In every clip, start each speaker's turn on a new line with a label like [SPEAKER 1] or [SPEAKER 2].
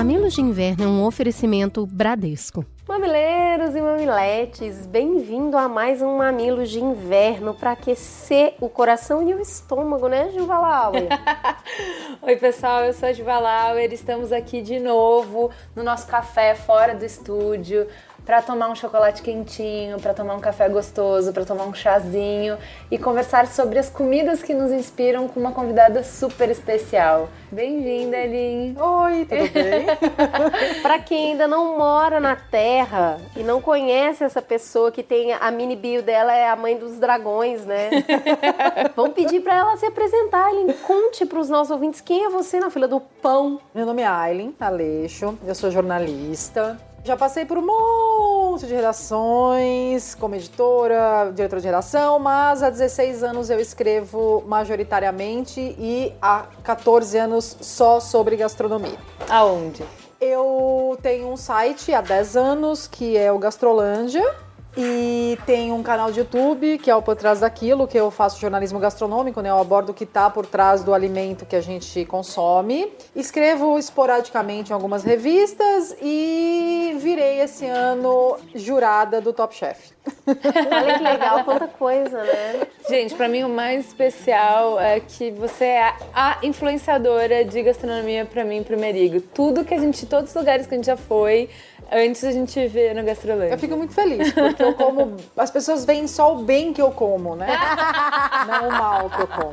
[SPEAKER 1] Mamilos de Inverno é um oferecimento Bradesco.
[SPEAKER 2] Mamileiros e mamiletes, bem-vindo a mais um Mamilos de Inverno para aquecer o coração e o estômago, né, Juva Lauer?
[SPEAKER 3] Oi, pessoal, eu sou a Juva Lauer, estamos aqui de novo no nosso café fora do estúdio para tomar um chocolate quentinho, para tomar um café gostoso, para tomar um chazinho e conversar sobre as comidas que nos inspiram com uma convidada super especial. Bem-vinda, Elin.
[SPEAKER 2] Oi, tudo bem? para quem ainda não mora na Terra e não conhece essa pessoa que tem a mini bio dela é a mãe dos dragões, né? Vamos pedir para ela se apresentar. Elin, conte para os nossos ouvintes quem é você na fila do pão.
[SPEAKER 4] Meu nome é Aileen Aleixo, eu sou jornalista, já passei por um monte de redações, como editora, diretora de redação, mas há 16 anos eu escrevo majoritariamente e há 14 anos só sobre gastronomia.
[SPEAKER 3] Aonde?
[SPEAKER 4] Eu tenho um site há 10 anos que é o Gastrolândia e tem um canal de YouTube, que é o Por Trás Daquilo, que eu faço jornalismo gastronômico, né? Eu abordo o que está por trás do alimento que a gente consome. Escrevo esporadicamente em algumas revistas e virei esse ano jurada do Top Chef.
[SPEAKER 2] Olha que legal, quanta coisa, né?
[SPEAKER 3] Gente, para mim o mais especial é que você é a influenciadora de gastronomia para mim, pro Merigo. Tudo que a gente, todos os lugares que a gente já foi, antes a gente vê no Gastrolândia.
[SPEAKER 4] Eu fico muito feliz, porque eu como. As pessoas veem só o bem que eu como, né? não o mal que eu como.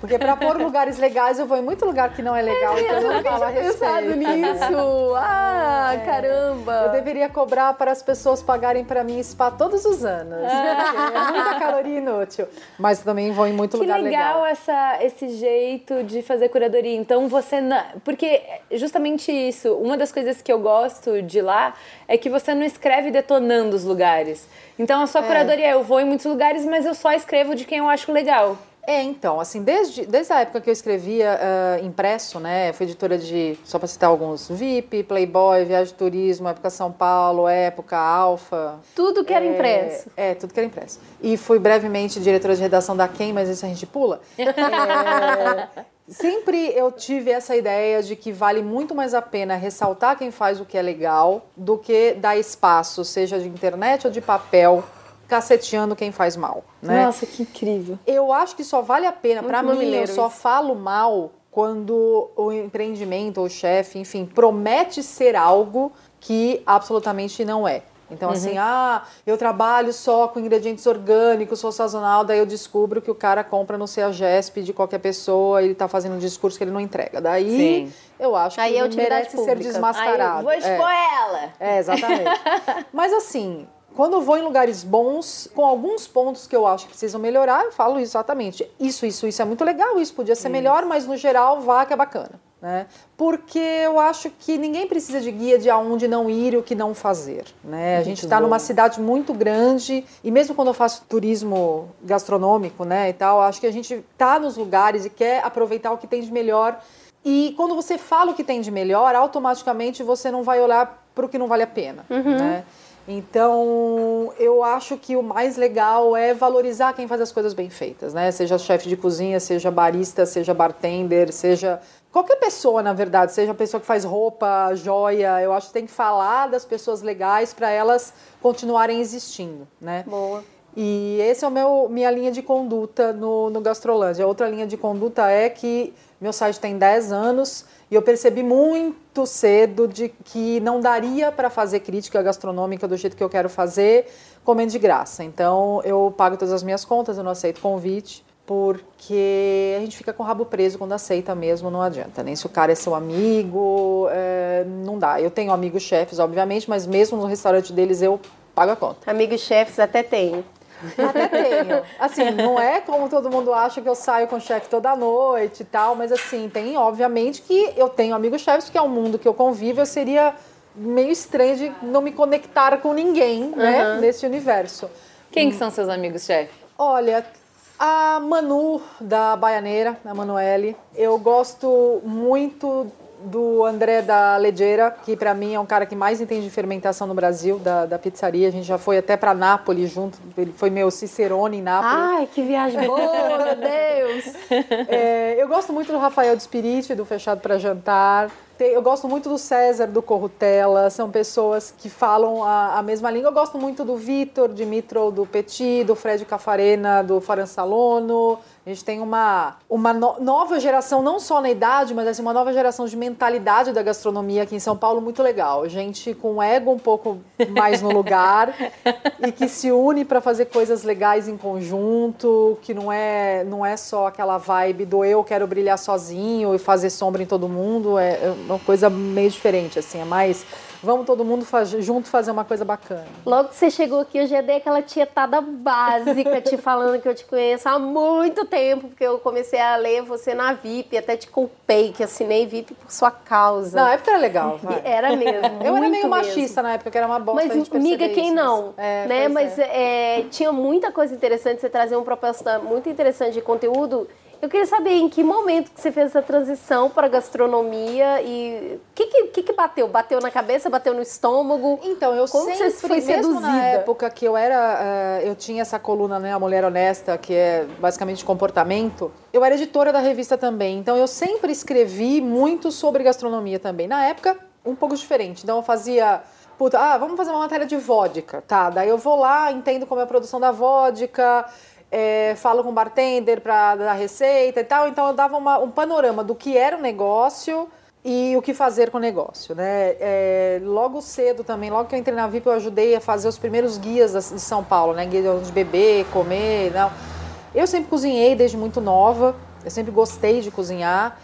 [SPEAKER 4] Porque pra pôr lugares legais, eu vou em muito lugar que não é legal,
[SPEAKER 2] É
[SPEAKER 4] então eu não falo a respeito.
[SPEAKER 2] nisso. Ah, caramba.
[SPEAKER 4] Eu deveria cobrar para as pessoas pagarem para mim spa todos os anos. porque É muita caloria inútil. Mas também vou em muito
[SPEAKER 3] Que
[SPEAKER 4] lugar
[SPEAKER 3] legal,
[SPEAKER 4] legal.
[SPEAKER 3] Essa, esse jeito de fazer curadoria. Então você não. Porque justamente isso, uma das coisas que eu gosto de lá é que você não escreve detonando os lugares. Então a sua curadoria é eu vou em muitos lugares, mas eu só escrevo de quem eu acho legal.
[SPEAKER 4] É, então, assim, desde, desde a época que eu escrevia ah, impresso, né, fui editora de, só para citar alguns, VIP, Playboy, Viagem de Turismo, Época São Paulo, Época, Alfa.
[SPEAKER 2] Tudo que era
[SPEAKER 4] É,
[SPEAKER 2] impresso.
[SPEAKER 4] É, tudo que era impresso. E fui brevemente diretora de redação da Quem, mas isso a gente pula. É, sempre eu tive essa ideia de que vale muito mais a pena ressaltar quem faz o que é legal do que dar espaço, seja de internet ou de papel, caceteando quem faz mal, né?
[SPEAKER 3] Nossa, que incrível.
[SPEAKER 4] Eu acho que só vale a pena, pra mim, eu só falo mal quando o empreendimento ou o chefe, enfim, promete ser algo que absolutamente não é. Então, assim, ah, eu trabalho só com ingredientes orgânicos, sou sazonal, daí eu descubro que o cara compra no CEAGESP de qualquer pessoa, ele tá fazendo um discurso que ele não entrega. Daí,
[SPEAKER 3] Sim.
[SPEAKER 4] eu acho
[SPEAKER 2] Aí
[SPEAKER 4] que
[SPEAKER 2] é
[SPEAKER 4] ele
[SPEAKER 2] utilidade
[SPEAKER 4] merece ser
[SPEAKER 2] pública.
[SPEAKER 4] desmascarado.
[SPEAKER 3] Aí eu vou
[SPEAKER 4] É.
[SPEAKER 3] expor ela.
[SPEAKER 4] É, exatamente. Mas assim, quando eu vou em lugares bons, com alguns pontos que eu acho que precisam melhorar, eu falo exatamente. Isso, isso, isso é muito legal, isso podia ser melhor, mas no geral vá que é bacana. Né? Porque eu acho que ninguém precisa de guia de aonde não ir e o que não fazer. Né? A gente está numa cidade muito grande e mesmo quando eu faço turismo gastronômico né, e tal, acho que a gente está nos lugares e quer aproveitar o que tem de melhor e quando você fala o que tem de melhor, automaticamente você não vai olhar para o que não vale a pena. Né? Então, eu acho que o mais legal é valorizar quem faz as coisas bem feitas, né? Seja chefe de cozinha, seja barista, seja bartender, seja qualquer pessoa, na verdade, seja a pessoa que faz roupa, joia. Eu acho que tem que falar das pessoas legais para elas continuarem existindo, né?
[SPEAKER 2] Boa.
[SPEAKER 4] E esse é o meu minha linha de conduta no, no Gastrolândia. Outra linha de conduta é que meu site tem 10 anos e eu percebi muito cedo de que não daria para fazer crítica gastronômica do jeito que eu quero fazer comendo de graça. Então eu pago todas as minhas contas, eu não aceito convite. Porque a gente fica com o rabo preso quando aceita mesmo, não adianta. Nem se o cara é seu amigo, é, não dá. Eu tenho amigos chefes, obviamente, mas mesmo no restaurante deles eu pago a conta.
[SPEAKER 2] Amigos chefes até tenho.
[SPEAKER 4] Até tenho. Assim, não é como todo mundo acha que eu saio com o chefe toda noite e tal, mas assim, tem obviamente que eu tenho amigos chefes, que é um mundo que eu convivo, eu seria meio estranho de não me conectar com ninguém, né, nesse universo.
[SPEAKER 3] Quem que são seus amigos, chefe?
[SPEAKER 4] Olha, a Manu da Baianeira, a Manuele, eu gosto muito do André da Leggera, que para mim é um cara que mais entende de fermentação no Brasil, da, da pizzaria. A gente já foi até para Nápoles junto, ele foi meu Cicerone em Nápoles.
[SPEAKER 2] Ai, que viagem boa, meu Deus!
[SPEAKER 4] É, eu gosto muito do Rafael de Spirit, do Fechado para Jantar. Eu gosto muito do César, do Corrutella, são pessoas que falam a, a mesma língua. Eu gosto muito do Vitor, Dimitro, do Petit, do Fred Cafarena, do Faranzalono. A gente tem uma, uma no, nova geração, não só na idade, mas assim, uma nova geração de mentalidade da gastronomia aqui em São Paulo muito legal. Gente com ego um pouco mais no lugar e que se une para fazer coisas legais em conjunto, que não é, não é só aquela vibe do eu quero brilhar sozinho e fazer sombra em todo mundo. É, é uma coisa meio diferente, assim, é mais Vamos todo mundo faz, junto fazer uma coisa bacana.
[SPEAKER 2] Logo que você chegou aqui, eu já dei aquela tietada básica te falando que eu te conheço há muito tempo, porque eu comecei a ler você na VIP, até te culpei que assinei VIP por sua causa.
[SPEAKER 4] Na época era legal. Vai.
[SPEAKER 2] Era mesmo.
[SPEAKER 4] eu
[SPEAKER 2] era
[SPEAKER 4] meio
[SPEAKER 2] mesmo.
[SPEAKER 4] machista na época, que era uma bosta.
[SPEAKER 2] Mas, amiga, quem
[SPEAKER 4] isso,
[SPEAKER 2] não?
[SPEAKER 4] É,
[SPEAKER 2] né? Mas
[SPEAKER 4] é.
[SPEAKER 2] É, tinha muita coisa interessante, você trazia uma proposta muito interessante de conteúdo eu queria saber em que momento que você fez essa transição para gastronomia e o que, que, que, bateu? Bateu na cabeça, bateu no estômago?
[SPEAKER 4] Então, eu
[SPEAKER 2] Como
[SPEAKER 4] sempre,
[SPEAKER 2] você foi
[SPEAKER 4] mesmo
[SPEAKER 2] seduzida?
[SPEAKER 4] na época que eu era, uh, eu tinha essa coluna, né, A Mulher Honesta, que é basicamente comportamento, eu era editora da revista também, então eu sempre escrevi muito sobre gastronomia também. Na época, um pouco diferente, então eu fazia... Puta, ah, vamos fazer uma matéria de vodka, tá? Daí eu vou lá, entendo como é a produção da vodka, é, falo com o bartender para dar receita e tal. Então eu dava uma, um panorama do que era o negócio e o que fazer com o negócio, né? É, logo cedo também, logo que eu entrei na VIP, eu ajudei a fazer os primeiros guias de São Paulo, né? Guia de beber, comer, não. Eu sempre cozinhei desde muito nova, eu sempre gostei de cozinhar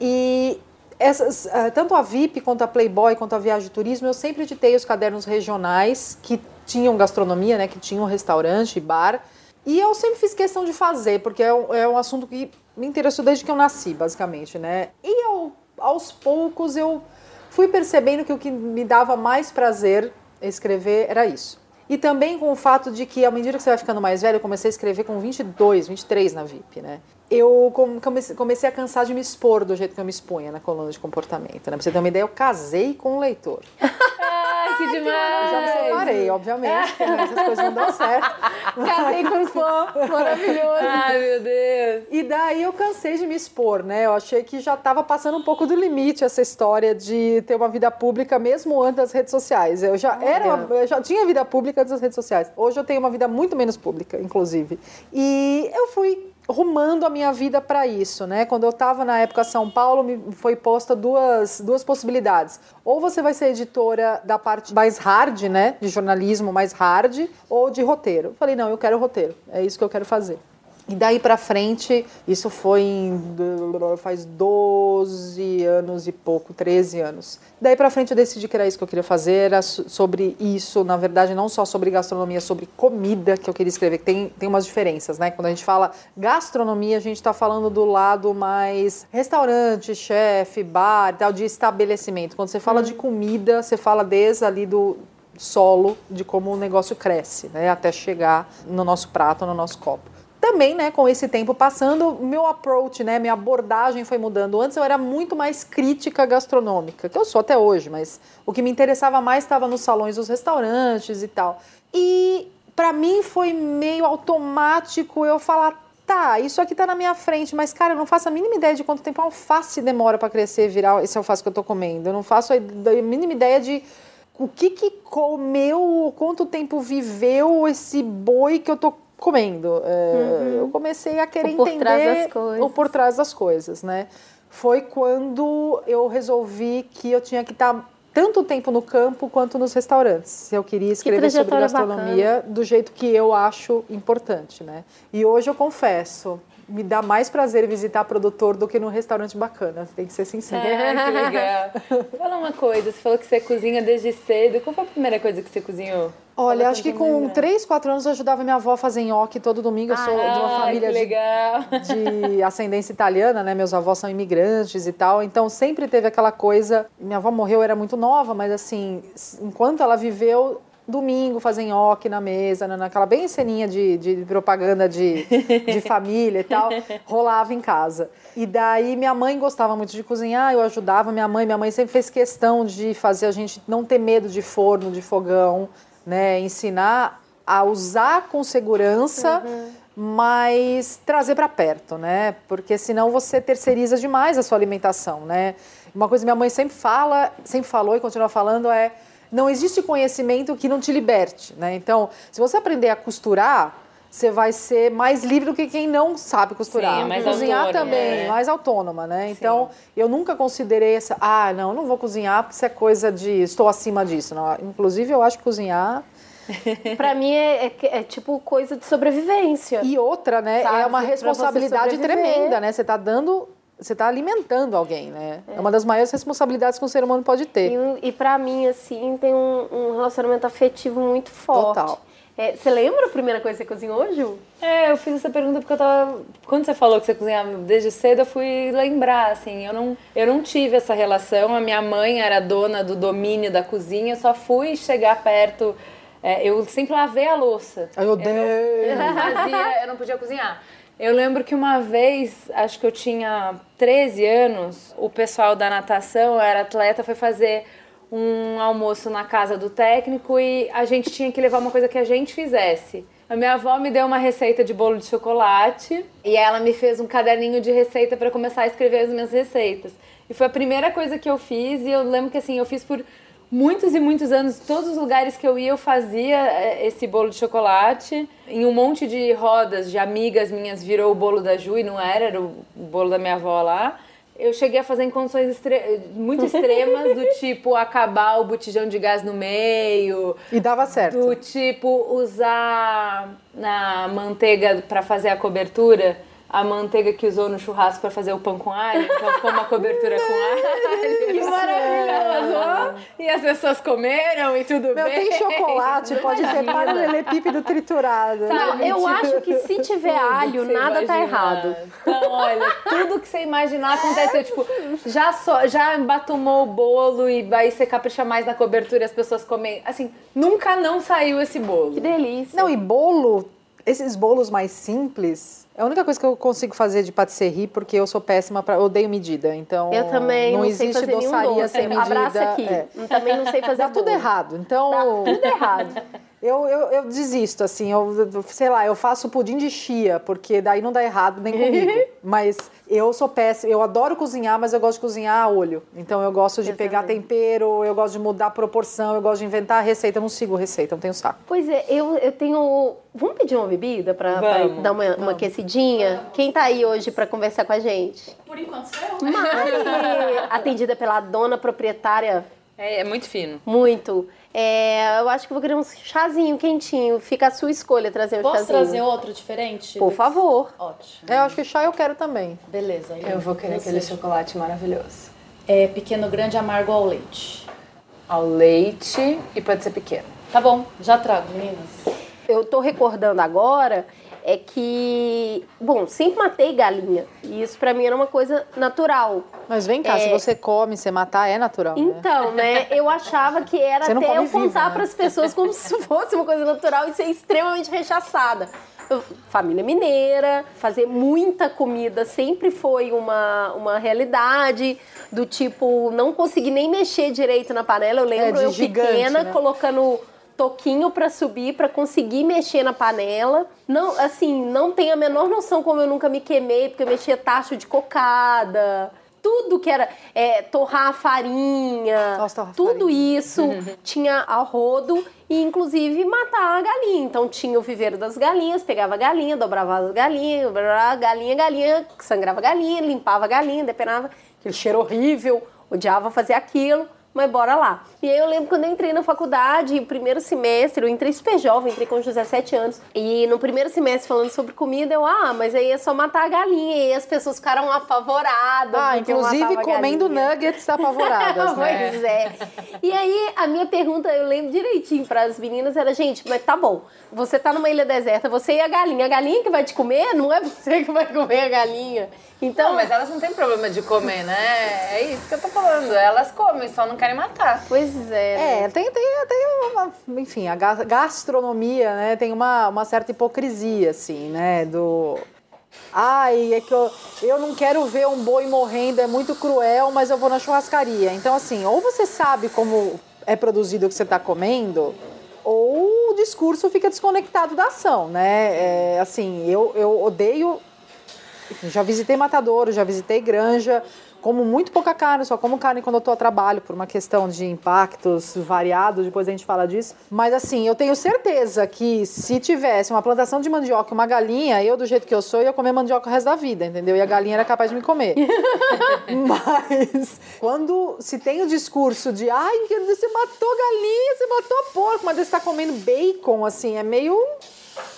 [SPEAKER 4] e essas, tanto a VIP quanto a Playboy quanto a Viagem de Turismo, eu sempre editei os cadernos regionais que tinham gastronomia, né? Que tinham restaurante, bar e eu sempre fiz questão de fazer, porque é um, é um assunto que me interessou desde que eu nasci, basicamente, né? E eu, aos poucos eu fui percebendo que o que me dava mais prazer escrever era isso. E também com o fato de que, à medida que você vai ficando mais velho, eu comecei a escrever com 22, 23 na VIP, né? Eu comecei a cansar de me expor do jeito que eu me expunha na coluna de comportamento, né? Pra você ter uma ideia, eu casei com um leitor.
[SPEAKER 3] Que demais!
[SPEAKER 4] Já me separei, obviamente, porque essas coisas não dão certo.
[SPEAKER 2] Casei com um fã, maravilhoso.
[SPEAKER 3] Ai, meu Deus!
[SPEAKER 4] E daí eu cansei de me expor, né? Eu achei que já estava passando um pouco do limite essa história de ter uma vida pública mesmo antes das redes sociais. Eu já era, uma, eu já tinha vida pública antes das redes sociais. Hoje eu tenho uma vida muito menos pública, inclusive. E eu fui rumando a minha vida para isso, né? Quando eu estava na época São Paulo, me foi posta duas, duas possibilidades. Ou você vai ser editora da parte mais hard, né, de jornalismo mais hard, ou de roteiro. Falei, não, eu quero roteiro. É isso que eu quero fazer. E daí para frente, isso foi em, faz 12 anos e pouco, 13 anos. Daí para frente eu decidi que era isso que eu queria fazer, era sobre isso, na verdade não só sobre gastronomia, sobre comida que eu queria escrever, que tem, tem umas diferenças, né? Quando a gente fala gastronomia, a gente está falando do lado mais restaurante, chefe, bar, tal, de estabelecimento. Quando você fala hum. de comida, você fala desde ali do solo, de como o negócio cresce, né? Até chegar no nosso prato, no nosso copo também, né, com esse tempo passando, meu approach, né, minha abordagem foi mudando. Antes eu era muito mais crítica gastronômica, que eu sou até hoje, mas o que me interessava mais estava nos salões dos restaurantes e tal. E para mim foi meio automático eu falar tá, isso aqui tá na minha frente, mas cara, eu não faço a mínima ideia de quanto tempo a alface demora para crescer virar esse alface que eu tô comendo. Eu não faço a mínima ideia de o que que comeu, quanto tempo viveu esse boi que eu tô comendo. É, uhum. Eu comecei a querer por entender o por trás das coisas, né? Foi quando eu resolvi que eu tinha que estar tanto tempo no campo quanto nos restaurantes. Se eu queria escrever sobre gastronomia bacana. do jeito que eu acho importante, né? E hoje eu confesso, me dá mais prazer visitar produtor do que num restaurante bacana, tem que ser sincero.
[SPEAKER 3] É, que legal. Fala uma coisa, você falou que você cozinha desde cedo. Qual foi a primeira coisa que você cozinhou?
[SPEAKER 4] Olha, acho que com 3, 4 anos eu ajudava minha avó a fazer nhoque todo domingo. Eu sou ah, de uma família de, de, ascendência italiana, né? Meus avós são imigrantes e tal. Então sempre teve aquela coisa. Minha avó morreu, era muito nova, mas assim, enquanto ela viveu, domingo fazer nhoque na mesa, naquela bem ceninha de, de propaganda de, de família e tal, rolava em casa. E daí minha mãe gostava muito de cozinhar, eu ajudava minha mãe, minha mãe sempre fez questão de fazer a gente não ter medo de forno, de fogão, né, ensinar a usar com segurança. Uhum mas trazer para perto, né? Porque senão você terceiriza demais a sua alimentação, né? Uma coisa que minha mãe sempre fala, sempre falou e continua falando é não existe conhecimento que não te liberte, né? Então, se você aprender a costurar, você vai ser mais livre do que quem não sabe costurar. Sim, é mais Cozinhar autônoma, também, é. mais autônoma, né? Então, Sim. eu nunca considerei essa, ah, não, não vou cozinhar porque isso é coisa de estou acima disso. Não. Inclusive, eu acho que cozinhar
[SPEAKER 2] pra mim é, é, é, tipo coisa de sobrevivência.
[SPEAKER 4] E outra, né? Sabe? É uma responsabilidade tremenda, né? Você tá dando. Você está alimentando alguém, né? É. é. uma das maiores responsabilidades que um ser humano pode ter.
[SPEAKER 2] E, e para mim, assim, tem um, um, relacionamento afetivo muito forte. Total. É, você lembra a primeira coisa que você cozinhou, Ju?
[SPEAKER 3] É, eu fiz essa pergunta porque eu tava. Quando você falou que você cozinhava desde cedo, eu fui lembrar, assim. Eu não, eu não tive essa relação. A minha mãe era dona do domínio da cozinha, eu só fui chegar perto é, eu sempre lavei a louça.
[SPEAKER 4] Ai, eu odeio!
[SPEAKER 3] Eu não, fazia, eu não podia cozinhar. Eu lembro que uma vez, acho que eu tinha 13 anos, o pessoal da natação, era atleta, foi fazer um almoço na casa do técnico e a gente tinha que levar uma coisa que a gente fizesse. A minha avó me deu uma receita de bolo de chocolate e ela me fez um caderninho de receita para começar a escrever as minhas receitas. E foi a primeira coisa que eu fiz e eu lembro que assim, eu fiz por muitos e muitos anos, todos os lugares que eu ia, eu fazia é, esse bolo de chocolate. Em um monte de rodas de amigas minhas virou o bolo da Ju e não era, era o bolo da minha avó lá. Eu cheguei a fazer em condições extre muito extremas, do tipo acabar o botijão de gás no meio.
[SPEAKER 4] E dava certo.
[SPEAKER 3] Do tipo usar na manteiga para fazer a cobertura a manteiga que usou no churrasco para fazer o pão com alho, então ficou uma cobertura com alho. Que maravilhoso! E as pessoas comeram e tudo
[SPEAKER 4] Meu,
[SPEAKER 3] bem.
[SPEAKER 4] Tem chocolate, pode ter paralelepípedo triturado.
[SPEAKER 2] Não, eu acho que se tiver alho, nada tá imaginar. tá errado.
[SPEAKER 3] Então, olha, tudo que você imaginar aconteceu. Tipo, já, so, já embatumou o bolo e vai você capricha mais na cobertura e as pessoas comem. Assim, nunca não saiu esse bolo.
[SPEAKER 2] Que delícia.
[SPEAKER 4] Não, e bolo, esses bolos mais simples é a única coisa que eu consigo fazer de patisserie porque eu sou péssima para odeio medida. Então
[SPEAKER 2] eu também não, não existe doçaria sem medida. Abraça aqui. É. Também não sei fazer.
[SPEAKER 4] Dá tudo errado. Então
[SPEAKER 2] Dá tudo errado.
[SPEAKER 4] Eu, eu, eu, desisto, assim, eu, sei lá, eu faço pudim de chia, porque daí não dá errado nem comigo. mas eu sou péssima, eu adoro cozinhar, mas eu gosto de cozinhar a olho. Então eu gosto de eu pegar também. tempero, eu gosto de mudar a proporção, eu gosto de inventar a receita, eu não sigo receita, não tenho saco.
[SPEAKER 2] Pois é, eu, eu tenho. Vamos pedir uma bebida pra, pra dar uma, uma aquecidinha? Quem tá aí hoje pra conversar com a gente?
[SPEAKER 5] Por enquanto sou eu.
[SPEAKER 2] Mari, atendida pela dona proprietária.
[SPEAKER 3] É, é muito fino.
[SPEAKER 2] Muito. É, eu acho que vou querer um chazinho quentinho. Fica a sua escolha trazer um
[SPEAKER 5] Posso
[SPEAKER 2] chazinho.
[SPEAKER 5] trazer outro diferente?
[SPEAKER 2] Por favor.
[SPEAKER 5] Ótimo.
[SPEAKER 4] É, eu acho que chá eu quero também.
[SPEAKER 5] Beleza.
[SPEAKER 3] Eu vou querer aquele chocolate maravilhoso.
[SPEAKER 5] É pequeno, grande, amargo ao leite.
[SPEAKER 3] Ao leite e pode ser pequeno.
[SPEAKER 5] Tá bom, já trago, meninas.
[SPEAKER 2] Eu tô recordando agora é que, bom, sempre matei galinha. E isso para mim era uma coisa natural.
[SPEAKER 4] Mas vem cá, é... se você come, você matar, é natural.
[SPEAKER 2] Né? Então, né? né eu achava que era até eu contar né? para as pessoas como se fosse uma coisa natural e ser extremamente rechaçada. Eu, família mineira, fazer muita comida sempre foi uma, uma realidade, do tipo, não conseguir nem mexer direito na panela. Eu lembro é, eu gigante, pequena né? colocando toquinho para subir, para conseguir mexer na panela. Não, assim, não tenho a menor noção como eu nunca me queimei, porque eu mexia tacho de cocada. Tudo que era é, torrar a farinha, Nossa, tudo farinha. isso uhum. tinha a rodo e inclusive matar a galinha. Então tinha o viveiro das galinhas, pegava a galinha, dobrava as galinhas, galinha, galinha, sangrava a galinha, limpava a galinha, depenava, aquele cheiro horrível, odiava fazer aquilo mas bora lá. E aí eu lembro quando eu entrei na faculdade, primeiro semestre, eu entrei super jovem, entrei com 17 anos. E no primeiro semestre falando sobre comida, eu, ah, mas aí é só matar a galinha. E aí as pessoas ficaram apavoradas.
[SPEAKER 4] Ah, inclusive comendo nuggets apavoradas,
[SPEAKER 2] né? Pois é. E aí a minha pergunta, eu lembro direitinho para as meninas, era, gente, mas tá bom, você tá numa ilha deserta, você e a galinha. A galinha que vai te comer, não é você que vai comer a galinha. Então,
[SPEAKER 3] não, mas elas não têm problema de comer, né? É isso que eu tô falando. Elas comem, só não querem querem matar.
[SPEAKER 2] Pois é. né?
[SPEAKER 4] É, tem, tem, tem uma, enfim, a ga- gastronomia, né, tem uma, uma certa hipocrisia, assim, né, do... Ai, é que eu, eu não quero ver um boi morrendo, é muito cruel, mas eu vou na churrascaria. Então, assim, ou você sabe como é produzido o que você está comendo, ou o discurso fica desconectado da ação, né? É, assim, eu, eu odeio enfim, já visitei matadouro, já visitei granja, como muito pouca carne, só como carne quando eu tô a trabalho, por uma questão de impactos variados, depois a gente fala disso. Mas assim, eu tenho certeza que se tivesse uma plantação de mandioca e uma galinha, eu, do jeito que eu sou, ia comer mandioca o resto da vida, entendeu? E a galinha era capaz de me comer. mas quando se tem o discurso de ai, você matou galinha, você matou porco, mas você tá comendo bacon, assim, é meio,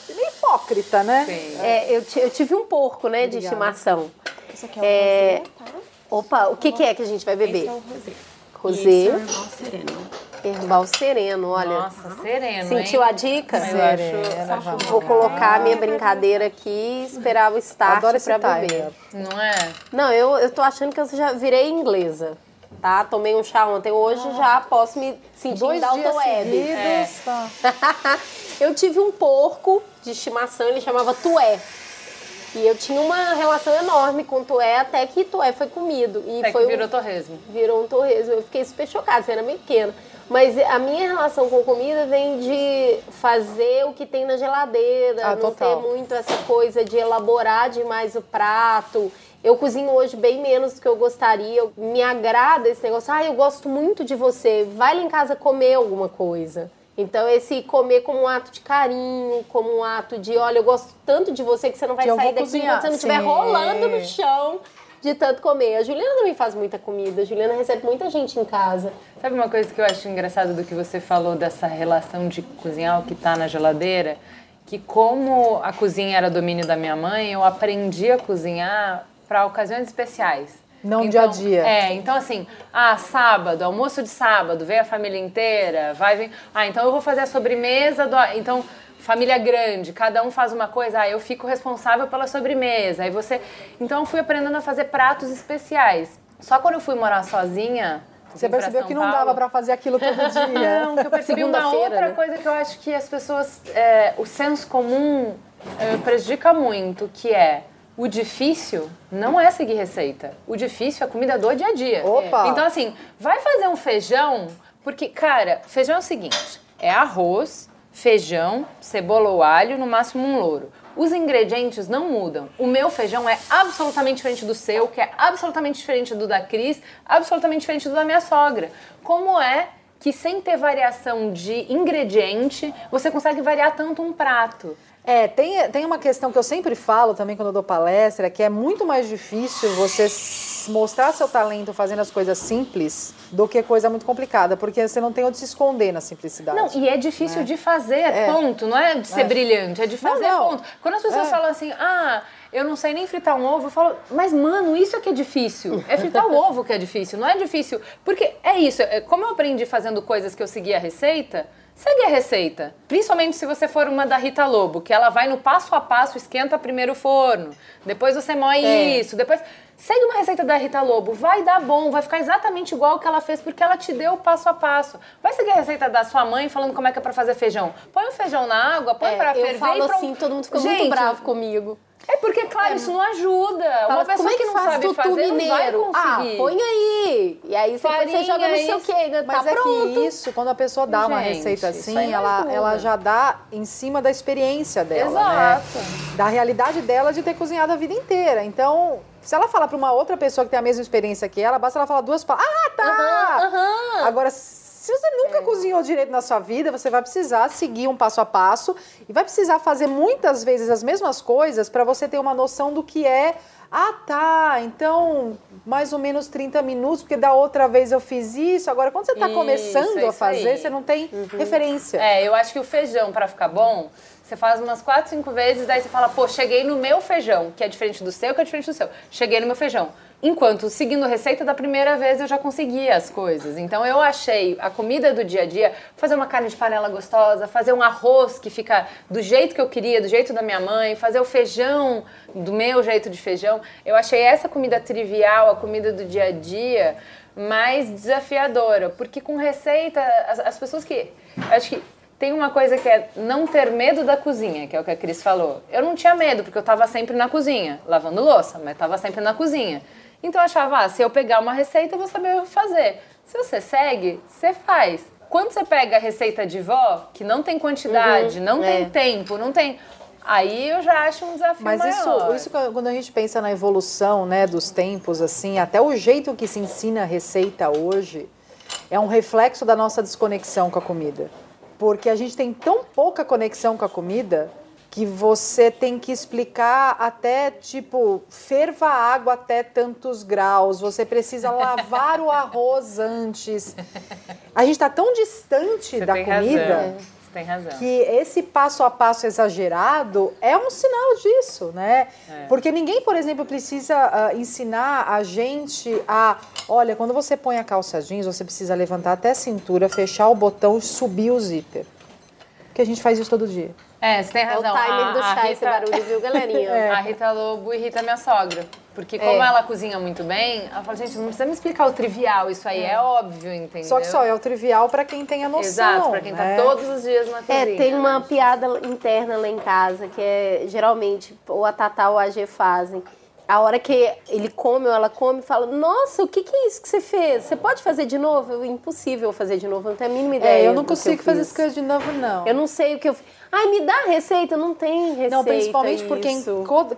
[SPEAKER 4] meio hipócrita, né?
[SPEAKER 2] É, eu, eu tive um porco, né, de
[SPEAKER 4] Obrigada.
[SPEAKER 2] estimação.
[SPEAKER 6] Isso aqui
[SPEAKER 2] É,
[SPEAKER 6] é o rosé, tá?
[SPEAKER 2] Opa, o que, que é que a gente vai beber?
[SPEAKER 6] Esse é o rosé.
[SPEAKER 2] Rosé.
[SPEAKER 6] Esse é o herbal sereno.
[SPEAKER 2] Herbal sereno, olha.
[SPEAKER 3] Nossa, sereno,
[SPEAKER 2] Sentiu
[SPEAKER 3] hein?
[SPEAKER 2] a dica?
[SPEAKER 3] Eu acho
[SPEAKER 4] Serena,
[SPEAKER 3] só
[SPEAKER 2] Vou colocar a minha brincadeira aqui e esperar o start
[SPEAKER 4] Adoro
[SPEAKER 2] pra beber.
[SPEAKER 3] Não é?
[SPEAKER 2] Não, eu, eu tô achando que eu já virei inglesa. Tá? Tomei um chá ontem. Hoje já posso me sentir
[SPEAKER 4] Dois
[SPEAKER 2] da
[SPEAKER 4] dias
[SPEAKER 2] web.
[SPEAKER 4] seguidos,
[SPEAKER 3] É.
[SPEAKER 4] tá.
[SPEAKER 2] eu tive um porco de estimação, ele chamava Tué. E eu tinha uma relação enorme com Tué até que Tué foi comido. E
[SPEAKER 3] Até
[SPEAKER 2] foi
[SPEAKER 3] que
[SPEAKER 2] um-
[SPEAKER 3] virou torresmo.
[SPEAKER 2] virou um torresmo. Eu fiquei super chocada, você era bem pequena. Mas a minha relação com comida vem de fazer o que tem na geladeira,
[SPEAKER 4] Ah,
[SPEAKER 2] não
[SPEAKER 4] total.
[SPEAKER 2] ter muito essa coisa de elaborar demais o prato. Eu cozinho hoje bem menos do que eu gostaria. Me agrada esse negócio. Ah, eu gosto muito de você. Vai lá em casa comer alguma coisa. Então, esse comer como um ato de carinho, como um ato de, olha, eu gosto tanto de você que você não vai
[SPEAKER 4] Que
[SPEAKER 2] sair daqui
[SPEAKER 4] cozinhar.
[SPEAKER 2] enquanto você não estiver rolando no chão de tanto comer. A Juliana também faz muita comida. A Juliana recebe muita gente em casa.
[SPEAKER 3] Sabe uma coisa que eu acho engraçado do que você falou dessa relação de cozinhar o que tá na geladeira? Que como a cozinha era domínio da minha mãe, eu aprendi a cozinhar para ocasiões especiais.
[SPEAKER 4] Não
[SPEAKER 3] Então,
[SPEAKER 4] dia a dia.
[SPEAKER 3] É, então assim, ah, sábado, almoço de sábado, vem a família inteira, vai vir. Ah, então eu vou fazer a sobremesa do. Então, família grande, cada um faz uma coisa, ah, eu fico responsável pela sobremesa. Aí você. Então eu fui aprendendo a fazer pratos especiais. Só quando eu fui morar sozinha.
[SPEAKER 4] Você percebeu que não
[SPEAKER 3] Paulo,
[SPEAKER 4] dava pra fazer aquilo todo dia.
[SPEAKER 3] não, que eu percebi uma outra
[SPEAKER 2] né?
[SPEAKER 3] coisa que eu acho que as pessoas, é, o senso comum é, prejudica muito, que é o difícil não é seguir receita. O difícil é a comida do dia a dia.
[SPEAKER 4] Opa!
[SPEAKER 3] Então, assim, vai fazer um feijão, porque, cara, feijão é o seguinte: é arroz, feijão, cebola ou alho, no máximo um louro. Os ingredientes não mudam. O meu feijão é absolutamente diferente do seu, que é absolutamente diferente do da Cris, absolutamente diferente do da minha sogra. Como é que sem ter variação de ingrediente, você consegue variar tanto um prato?
[SPEAKER 4] É, tem, tem uma questão que eu sempre falo também quando eu dou palestra, que é muito mais difícil você mostrar seu talento fazendo as coisas simples do que coisa muito complicada, porque você não tem onde se esconder na simplicidade.
[SPEAKER 3] Não, e é difícil de fazer, ponto. Não é de ser brilhante, é de fazer,
[SPEAKER 4] não.
[SPEAKER 3] ponto. Quando as pessoas
[SPEAKER 4] É.
[SPEAKER 3] falam assim, ah, eu não sei nem fritar um ovo, eu falo, mas mano, isso é que é difícil. É fritar o ovo que é difícil, não é difícil. Porque é isso, é- como eu aprendi fazendo coisas que eu segui a receita, segue a receita. Principalmente se você for uma da Rita Lobo, que ela vai no passo a passo, esquenta primeiro o forno, depois você moe
[SPEAKER 4] É.
[SPEAKER 3] isso, depois. Segue uma receita da Rita Lobo, vai dar bom, vai ficar exatamente igual o que ela fez, porque ela te deu o passo a passo. Vai seguir a receita da sua mãe falando como é que é pra fazer feijão. Põe o feijão na água, põe
[SPEAKER 2] É,
[SPEAKER 3] pra ferver
[SPEAKER 2] eu falo
[SPEAKER 3] e
[SPEAKER 2] assim, todo mundo fica
[SPEAKER 3] Gente,
[SPEAKER 2] muito bravo comigo.
[SPEAKER 3] É porque, claro, isso não ajuda.
[SPEAKER 2] Fala,
[SPEAKER 3] Uma pessoa
[SPEAKER 2] como é que,
[SPEAKER 3] que não
[SPEAKER 2] faz
[SPEAKER 3] sabe
[SPEAKER 2] tutu
[SPEAKER 3] fazer não vai
[SPEAKER 2] mineiro? Ah,
[SPEAKER 3] conseguir.
[SPEAKER 2] põe aí. E aí você
[SPEAKER 3] Farinha,
[SPEAKER 2] joga não sei o
[SPEAKER 3] isso.
[SPEAKER 2] quê, né?
[SPEAKER 4] Mas
[SPEAKER 2] tá
[SPEAKER 4] é
[SPEAKER 2] pronto.
[SPEAKER 4] que isso, quando a pessoa dá uma
[SPEAKER 3] Gente,
[SPEAKER 4] receita
[SPEAKER 3] isso
[SPEAKER 4] assim, ela,
[SPEAKER 3] ajuda.
[SPEAKER 4] ela já dá em cima da experiência dela,
[SPEAKER 3] Exato.
[SPEAKER 4] né? Da realidade dela de ter cozinhado a vida inteira. Então, se ela falar pra uma outra pessoa que tem a mesma experiência que ela, basta ela falar duas palavras. Ah, tá! Agora, se você nunca cozinhou direito na sua vida, você vai precisar seguir um passo a passo e vai precisar fazer muitas vezes as mesmas coisas para você ter uma noção do que é. Ah, tá. Então, mais ou menos 30 minutos, porque da outra vez eu fiz isso. Agora, quando você está começando
[SPEAKER 3] é
[SPEAKER 4] a fazer,
[SPEAKER 3] aí.
[SPEAKER 4] você não tem referência.
[SPEAKER 3] É, eu acho que o feijão, pra ficar bom, Você faz umas 4, 5 vezes, daí você fala, pô, cheguei no meu feijão, que é diferente do seu, que é diferente do seu. Cheguei no meu feijão. Enquanto seguindo receita da primeira vez eu já conseguia as coisas. Então eu achei a comida do dia a dia, fazer uma carne de panela gostosa, fazer um arroz que fica do jeito que eu queria, do jeito da minha mãe, fazer o feijão do meu jeito de feijão. Eu achei essa comida trivial, a comida do dia a dia, mais desafiadora, porque com receita as, as pessoas que acho que tem uma coisa que é não ter medo da cozinha, que é o que a Cris falou. Eu não tinha medo, porque eu estava sempre na cozinha, lavando louça, mas estava sempre na cozinha. Então eu achava, ah, se eu pegar uma receita, eu vou saber fazer. Se você segue, você faz. Quando você pega a receita de vó, que não tem quantidade,
[SPEAKER 2] Uhum,
[SPEAKER 3] não
[SPEAKER 2] é.
[SPEAKER 3] tem tempo, não tem. Aí eu já acho um desafio
[SPEAKER 4] Mas isso,
[SPEAKER 3] maior.
[SPEAKER 4] isso que- quando a gente pensa na evolução né, dos tempos, assim, até o jeito que se ensina a receita hoje é um reflexo da nossa desconexão com a comida. Porque a gente tem tão pouca conexão com a comida que você tem que explicar até, tipo, ferva a água até tantos graus, você precisa lavar o arroz antes. A gente está tão distante
[SPEAKER 3] Você
[SPEAKER 4] da comida
[SPEAKER 3] razão. Você tem razão.
[SPEAKER 4] que esse passo a passo exagerado é um sinal disso, né?
[SPEAKER 3] É.
[SPEAKER 4] Porque ninguém, por exemplo, precisa ah, ensinar a gente a, olha, quando você põe a calça jeans, você precisa levantar até a cintura, fechar o botão e subir o zíper. Porque a gente faz isso todo dia.
[SPEAKER 3] É, você tem
[SPEAKER 2] É o
[SPEAKER 3] razão.
[SPEAKER 2] timer
[SPEAKER 3] A-
[SPEAKER 2] do chá esse
[SPEAKER 3] Rita-
[SPEAKER 2] barulho, viu, galerinha?
[SPEAKER 3] A Rita Lobo irrita minha sogra. Porque como ela cozinha muito bem, ela fala, gente, não precisa me explicar o trivial, isso aí é, óbvio, entendeu?
[SPEAKER 4] Só que só é o trivial para quem tem a noção.
[SPEAKER 3] Exato, pra quem
[SPEAKER 4] né?
[SPEAKER 3] tá todos os dias na cozinha.
[SPEAKER 2] É, tem uma piada interna lá em casa que é geralmente ou a Tatá ou a AG fazem. A hora que ele come ou ela come, fala: Nossa, o que, que é isso que você fez? Você pode fazer de novo? Eu, impossível fazer de novo, eu não tenho a mínima ideia.
[SPEAKER 4] É, eu não consigo fazer isso coisa de novo, não.
[SPEAKER 2] Eu não sei o que eu fiz. Ai, me dá receita, não tem receita.
[SPEAKER 4] Não, principalmente porque em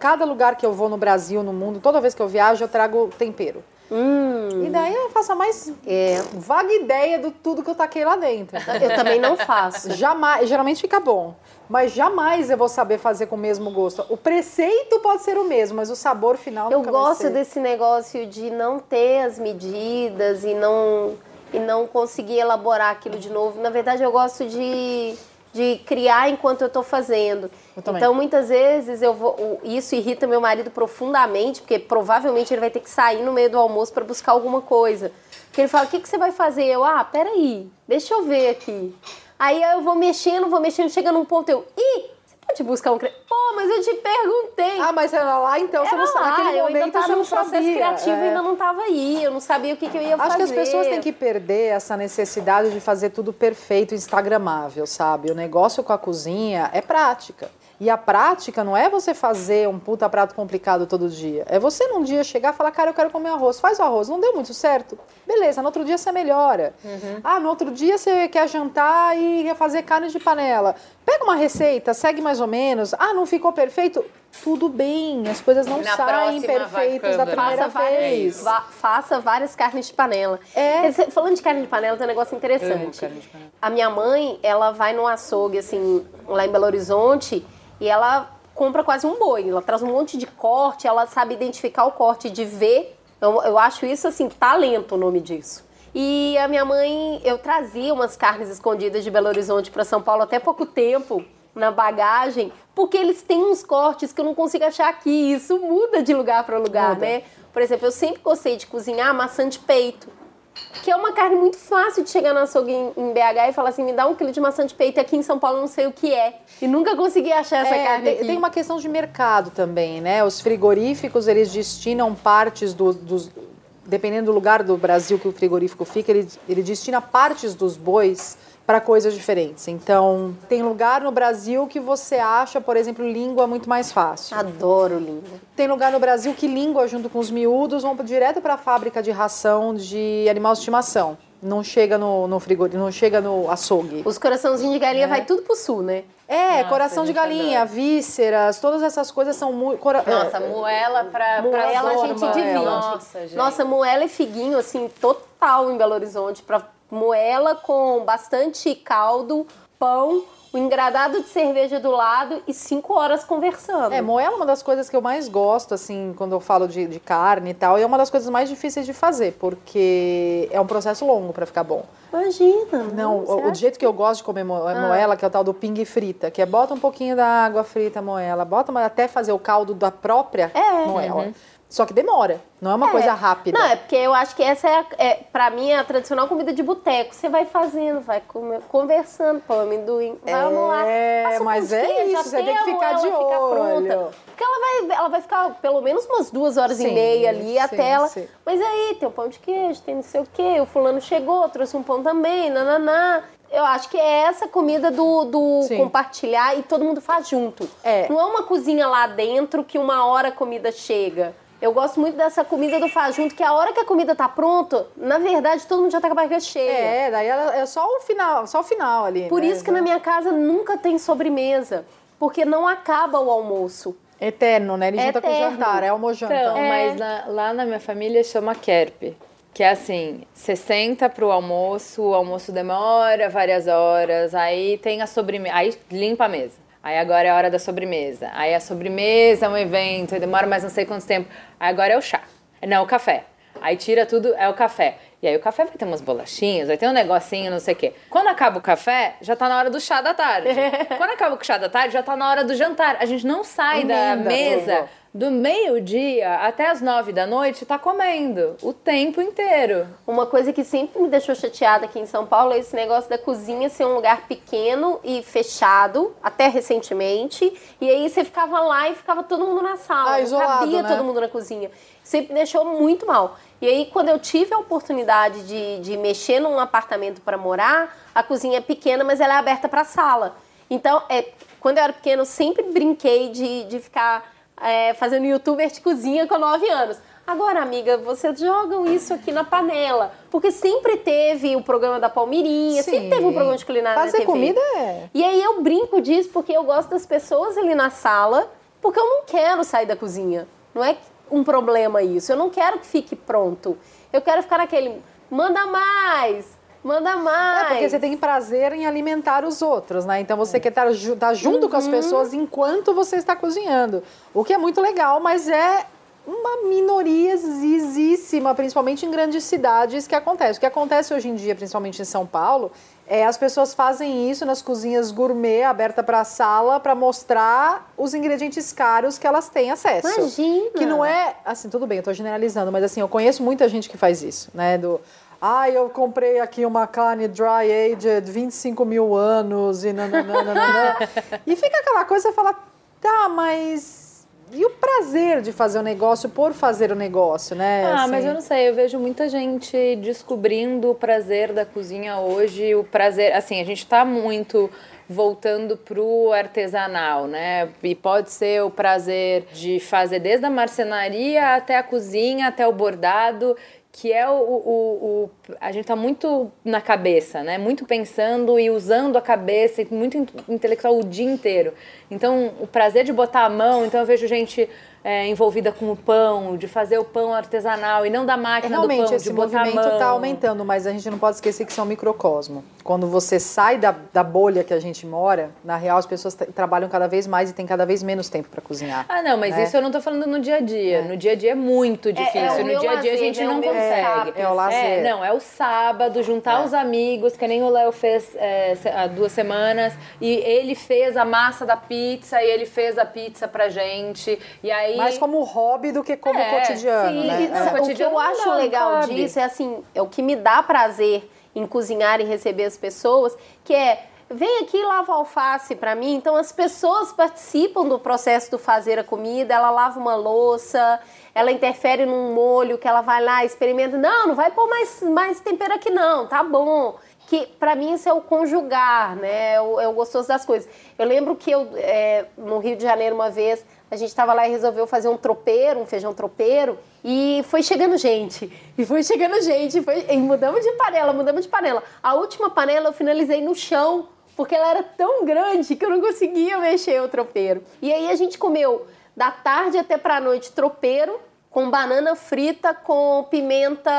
[SPEAKER 4] cada lugar que eu vou no Brasil, no mundo, toda vez que eu viajo, eu trago tempero.
[SPEAKER 2] Hum,
[SPEAKER 4] E daí eu faço a mais
[SPEAKER 2] é,
[SPEAKER 4] vaga ideia do tudo que eu taquei lá dentro.
[SPEAKER 2] eu também não faço.
[SPEAKER 4] Jamais, geralmente fica bom, mas jamais eu vou saber fazer com o mesmo gosto. O preceito pode ser o mesmo, mas o sabor final
[SPEAKER 2] Eu gosto desse negócio de não ter as medidas e não, e não conseguir elaborar aquilo de novo. Na verdade, eu gosto de, de criar enquanto eu estou fazendo.
[SPEAKER 4] Eu.
[SPEAKER 2] Então, muitas vezes, eu vou, isso irrita meu marido profundamente, porque provavelmente ele vai ter que sair no meio do almoço para buscar alguma coisa. Porque ele fala, o que, que você vai fazer? Eu, ah, peraí, deixa eu ver aqui. Aí eu vou mexendo, vou mexendo, chega num ponto, eu, ih, você pode buscar um... cre-" Pô, mas eu te perguntei.
[SPEAKER 4] Ah, mas era lá, então você
[SPEAKER 2] Era
[SPEAKER 4] não sabe.
[SPEAKER 2] lá,
[SPEAKER 4] Naquele
[SPEAKER 2] eu
[SPEAKER 4] momento
[SPEAKER 2] ainda tava
[SPEAKER 4] você não
[SPEAKER 2] no processo
[SPEAKER 4] sabia.
[SPEAKER 2] criativo,
[SPEAKER 4] é.
[SPEAKER 2] ainda não tava aí, eu não sabia o que, que eu ia
[SPEAKER 4] Acho
[SPEAKER 2] fazer.
[SPEAKER 4] que as pessoas têm que perder essa necessidade de fazer tudo perfeito, instagramável, sabe? O negócio com a cozinha é prática. E a prática não é você fazer um puta prato complicado todo dia. É você num dia chegar e falar, cara, eu quero comer arroz. Faz o arroz. Não deu muito certo? Beleza, no outro dia você melhora. Ah, no outro dia você quer jantar e quer fazer carne de panela. Pega uma receita, segue mais ou menos. Ah, não ficou perfeito? Tudo bem, as coisas não
[SPEAKER 3] Na
[SPEAKER 4] saem perfeitas da primeira
[SPEAKER 2] Faça várias,
[SPEAKER 4] vez.
[SPEAKER 2] va- faça várias carnes de panela.
[SPEAKER 4] É.
[SPEAKER 2] Falando de carne de panela, tem um negócio interessante. A minha mãe, ela vai no açougue, assim, lá em Belo Horizonte, e ela compra quase um boi. Ela traz um monte de corte, ela sabe identificar o corte de ver. Eu, eu acho isso, assim, talento o nome disso. E a minha mãe, eu trazia umas carnes escondidas de Belo Horizonte para São Paulo até pouco tempo na bagagem, porque eles têm uns cortes que eu não consigo achar aqui. Isso muda de lugar para lugar,
[SPEAKER 4] Muda.
[SPEAKER 2] né? Por exemplo, eu sempre gostei de cozinhar maçã de peito. Que é uma carne muito fácil de chegar no açougue em, em BH e falar assim, me dá um quilo de maçã de peito e aqui em São Paulo eu não sei o que é. E nunca consegui achar essa
[SPEAKER 4] É,
[SPEAKER 2] carne
[SPEAKER 4] tem,
[SPEAKER 2] aqui.
[SPEAKER 4] tem uma questão de mercado também, né? Os frigoríficos, eles destinam partes do- dos... Dependendo do lugar do Brasil que o frigorífico fica, ele, ele destina partes dos bois para coisas diferentes. Então, tem lugar no Brasil que você acha, por exemplo, língua muito mais fácil.
[SPEAKER 2] Adoro língua.
[SPEAKER 4] Tem lugar no Brasil que língua, junto com os miúdos, vão direto para a fábrica de ração de animal de estimação. Não chega no, no frigorífico, não chega no açougue.
[SPEAKER 2] Os coraçãozinhos de galinha vai tudo pro sul, né?
[SPEAKER 4] É,
[SPEAKER 3] Nossa,
[SPEAKER 4] coração de galinha,
[SPEAKER 3] adoro.
[SPEAKER 4] vísceras, todas essas coisas são muito. cora-
[SPEAKER 3] Nossa,
[SPEAKER 4] é,
[SPEAKER 3] moela pra,
[SPEAKER 2] Moela a gente divide.
[SPEAKER 3] Nossa, gente.
[SPEAKER 2] Nossa, moela e figuinho, assim, total em Belo Horizonte. Pra moela com bastante caldo, pão, o engradado de cerveja do lado e cinco horas conversando.
[SPEAKER 4] É, moela é uma das coisas que eu mais gosto, assim, quando eu falo de, de carne e tal, e é uma das coisas mais difíceis de fazer, porque é um processo longo para ficar bom.
[SPEAKER 2] Imagina.
[SPEAKER 4] Não,
[SPEAKER 2] você
[SPEAKER 4] o, o jeito que eu gosto de comer mo- moela, que é o tal do ping frita, que é bota um pouquinho da água frita, moela, bota uma- até fazer o caldo da própria
[SPEAKER 2] É.
[SPEAKER 4] moela. Só que demora, não é uma coisa rápida.
[SPEAKER 2] Não, é porque eu acho que essa é, é pra mim, é a tradicional comida de boteco. Você vai fazendo, vai comer- conversando, põe amendoim, vamos lá.
[SPEAKER 4] É, mas
[SPEAKER 2] pão
[SPEAKER 4] é isso, você tem que ficar de
[SPEAKER 2] ficar
[SPEAKER 4] olho.
[SPEAKER 2] pronta. Porque ela vai, ela vai ficar pelo menos umas duas horas e
[SPEAKER 4] Sim,
[SPEAKER 2] meia ali
[SPEAKER 4] sim,
[SPEAKER 2] até ela.
[SPEAKER 4] sim.
[SPEAKER 2] Mas aí tem o pão de queijo, tem não sei o quê, o fulano chegou, trouxe um pão também, nananá. Eu acho que é essa comida do, do
[SPEAKER 4] Sim.
[SPEAKER 2] compartilhar e todo mundo faz junto.
[SPEAKER 4] É.
[SPEAKER 2] Não é uma cozinha lá dentro que uma hora a comida chega. Eu gosto muito dessa comida do faz junto, que a hora que a comida tá pronta, na verdade, todo mundo já tá com a barriga cheia.
[SPEAKER 4] É, daí ela- é só o final, só o final ali.
[SPEAKER 2] Por
[SPEAKER 4] né?
[SPEAKER 2] isso que na minha casa nunca tem sobremesa, porque não acaba o almoço.
[SPEAKER 4] Eterno, né? Ele junta com o
[SPEAKER 2] Eterno.
[SPEAKER 4] jantar, é almojanta.
[SPEAKER 3] Então,
[SPEAKER 2] É.
[SPEAKER 3] mas na- lá na minha família chama kerp. Que é assim, você senta pro almoço, o almoço demora várias horas, aí tem a sobremesa, aí limpa a mesa. Aí agora é a hora da sobremesa. Aí a sobremesa é um evento, aí demora mais não sei quanto tempo. Aí agora é o chá. Não, o café. Aí tira tudo, é o café. E aí o café vai ter umas bolachinhas, vai ter um negocinho, não sei o quê. Quando acaba o café, já tá na hora do chá da tarde. Quando acaba o chá da tarde, já tá na hora do jantar. A gente não sai da mesa. Do meio-dia até as nove da noite, tá comendo o tempo inteiro.
[SPEAKER 2] Uma coisa que sempre me deixou chateada aqui em São Paulo é esse negócio da cozinha ser um lugar pequeno e fechado, até recentemente. E aí você ficava lá e ficava todo mundo na sala.
[SPEAKER 4] Ah, isolado,
[SPEAKER 2] cabia
[SPEAKER 4] né?
[SPEAKER 2] todo mundo na cozinha. Sempre me deixou muito mal. E aí, quando eu tive a oportunidade de, de mexer num apartamento para morar, a cozinha é pequena, mas ela é aberta para sala. Então, é, quando eu era pequena, eu sempre brinquei de, de ficar é, fazendo youtuber de cozinha com 9 anos. Agora, amiga, vocês jogam isso aqui na panela. Porque sempre teve o programa da Palmirinha, sempre
[SPEAKER 4] Sim.
[SPEAKER 2] teve um programa de culinária na
[SPEAKER 4] Fazer comida é.
[SPEAKER 2] E aí eu brinco disso porque eu gosto das pessoas ali na sala, porque eu não quero sair da cozinha. Não é um problema isso. Eu não quero que fique pronto. Eu quero ficar naquele, manda mais, manda mais.
[SPEAKER 4] É porque você tem prazer em alimentar os outros, né? Então você quer estar ju- tá junto com as
[SPEAKER 2] Uhum.
[SPEAKER 4] pessoas enquanto você está cozinhando. O que é muito legal, mas é uma minoriazíssima, principalmente em grandes cidades, que acontece. O que acontece hoje em dia, principalmente em São Paulo, é as pessoas fazem isso nas cozinhas gourmet, aberta para a sala, para mostrar os ingredientes caros que elas têm acesso.
[SPEAKER 2] Imagina.
[SPEAKER 4] Que não é, assim, tudo bem, eu tô generalizando, mas assim, eu conheço muita gente que faz isso, né? Do, ah, eu comprei aqui uma carne dry aged 25 mil anos e nananana. e fica aquela coisa, você fala, tá, mas e o prazer de fazer o negócio por fazer o negócio, né?
[SPEAKER 3] Ah,
[SPEAKER 4] Assim,
[SPEAKER 3] mas eu não sei, eu vejo muita gente descobrindo o prazer da cozinha hoje, o prazer, assim, a gente tá muito voltando pro artesanal, né? E pode ser o prazer de fazer desde a marcenaria até a cozinha, até o bordado, que é o, o, o- a gente tá muito na cabeça, né? Muito pensando e usando a cabeça, muito in- intelectual o dia inteiro. Então, o prazer de botar a mão, então eu vejo gente é, envolvida com o pão, de fazer o pão artesanal e não da
[SPEAKER 4] É,
[SPEAKER 3] máquina do
[SPEAKER 4] Realmente,
[SPEAKER 3] pão,
[SPEAKER 4] esse
[SPEAKER 3] de botar a
[SPEAKER 4] movimento está aumentando, mas a gente não pode esquecer que isso é um microcosmo. Quando você sai da, da bolha que a gente mora, na real as pessoas tra- trabalham cada vez mais e têm cada vez menos tempo para cozinhar.
[SPEAKER 3] Ah, não, mas
[SPEAKER 4] né?
[SPEAKER 3] isso eu não tô falando no dia a dia. No dia a dia é muito difícil.
[SPEAKER 2] é o
[SPEAKER 3] no
[SPEAKER 2] meu
[SPEAKER 3] dia a dia a gente
[SPEAKER 2] é o
[SPEAKER 3] não consegue.
[SPEAKER 2] escape,
[SPEAKER 4] É o lazer.
[SPEAKER 3] não, é o sábado, juntar
[SPEAKER 4] É.
[SPEAKER 3] os amigos, que nem o Léo fez é, há duas semanas, e ele fez a massa da pizza, e ele fez a pizza pra gente. E aí.
[SPEAKER 4] Mais como hobby do que como
[SPEAKER 3] É,
[SPEAKER 4] cotidiano,
[SPEAKER 2] Sim,
[SPEAKER 4] né?
[SPEAKER 2] e
[SPEAKER 4] É.
[SPEAKER 2] o que
[SPEAKER 3] cotidiano
[SPEAKER 2] eu
[SPEAKER 3] não
[SPEAKER 2] acho
[SPEAKER 3] não
[SPEAKER 2] legal
[SPEAKER 3] cabe.
[SPEAKER 2] disso é assim, é o que me dá prazer em cozinhar e receber as pessoas, que é vem aqui e lava alface pra mim. Então as pessoas participam do processo do fazer a comida, ela lava uma louça, ela interfere num molho que ela vai lá, experimenta, não, não vai pôr mais mais tempero aqui não, tá bom. Que pra mim isso é o conjugar, né? É o, é o gostoso das coisas. Eu lembro que eu é, no Rio de Janeiro uma vez a gente estava lá e resolveu fazer um tropeiro, um feijão tropeiro, e foi chegando gente. E foi chegando gente, foi, e mudamos de panela, mudamos de panela. A última panela eu finalizei no chão, porque ela era tão grande que eu não conseguia mexer o tropeiro. E aí a gente comeu da tarde até pra noite tropeiro, com banana frita, com pimenta,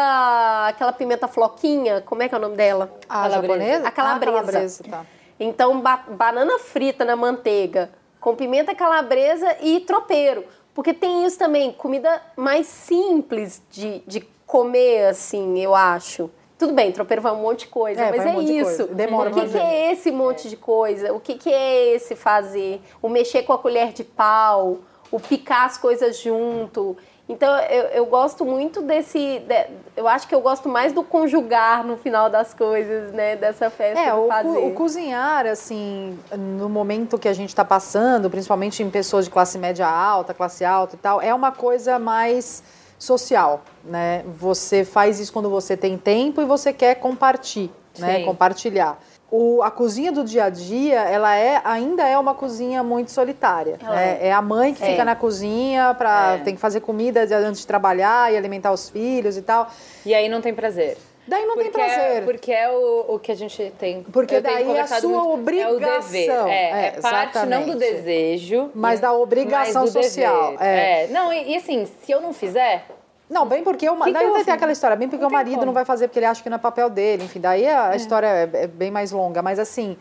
[SPEAKER 2] aquela pimenta floquinha, como é que é o nome dela?
[SPEAKER 4] A
[SPEAKER 3] Calabresa.
[SPEAKER 4] japonesa?
[SPEAKER 2] A calabresa.
[SPEAKER 4] Ah, calabresa, tá.
[SPEAKER 2] Então, ba banana frita na manteiga, com pimenta calabresa e tropeiro. Porque tem isso também, comida mais simples de, de comer, assim, eu acho. Tudo bem, tropeiro vai um monte de coisa,
[SPEAKER 4] É,
[SPEAKER 2] mas
[SPEAKER 4] um
[SPEAKER 2] é
[SPEAKER 4] de
[SPEAKER 2] isso.
[SPEAKER 4] coisa. Demora
[SPEAKER 2] o que, que é esse monte de coisa? O que, que é esse fazer? O mexer com a colher de pau, o picar as coisas junto. Então, eu, eu gosto muito desse. de- eu acho que eu gosto mais do conjugar no final das coisas, né? Dessa festa
[SPEAKER 4] É, o,
[SPEAKER 2] fazer.
[SPEAKER 4] o cozinhar, assim, no momento que a gente está passando, principalmente em pessoas de classe média alta, classe alta e tal, é uma coisa mais social, né? Você faz isso quando você tem tempo e você quer compartilhar, né? Compartilhar. O, a cozinha do dia a dia, ela é, ainda é uma cozinha muito solitária. Né?
[SPEAKER 2] é.
[SPEAKER 4] É a mãe que
[SPEAKER 2] É.
[SPEAKER 4] fica na cozinha, pra,
[SPEAKER 3] É.
[SPEAKER 4] tem que fazer comida antes de trabalhar e alimentar os filhos e tal.
[SPEAKER 3] E aí não tem prazer.
[SPEAKER 4] Daí não
[SPEAKER 3] porque
[SPEAKER 4] tem prazer.
[SPEAKER 3] É, porque é o, o que a gente tem.
[SPEAKER 4] Porque
[SPEAKER 3] eu
[SPEAKER 4] daí é a sua
[SPEAKER 3] muito, É o dever.
[SPEAKER 4] obrigação.
[SPEAKER 3] É,
[SPEAKER 4] É,
[SPEAKER 3] é parte não do desejo.
[SPEAKER 4] Mas da obrigação social, é.
[SPEAKER 3] É. Não, e, e assim, se eu não fizer,
[SPEAKER 4] Não, bem porque o marido. Daí tem
[SPEAKER 3] faço?
[SPEAKER 4] aquela história, bem porque
[SPEAKER 3] Não
[SPEAKER 4] o
[SPEAKER 3] tem
[SPEAKER 4] marido
[SPEAKER 3] como.
[SPEAKER 4] não vai fazer porque ele acha que não é papel dele. Enfim, daí a, a história é, é bem mais longa. Mas assim,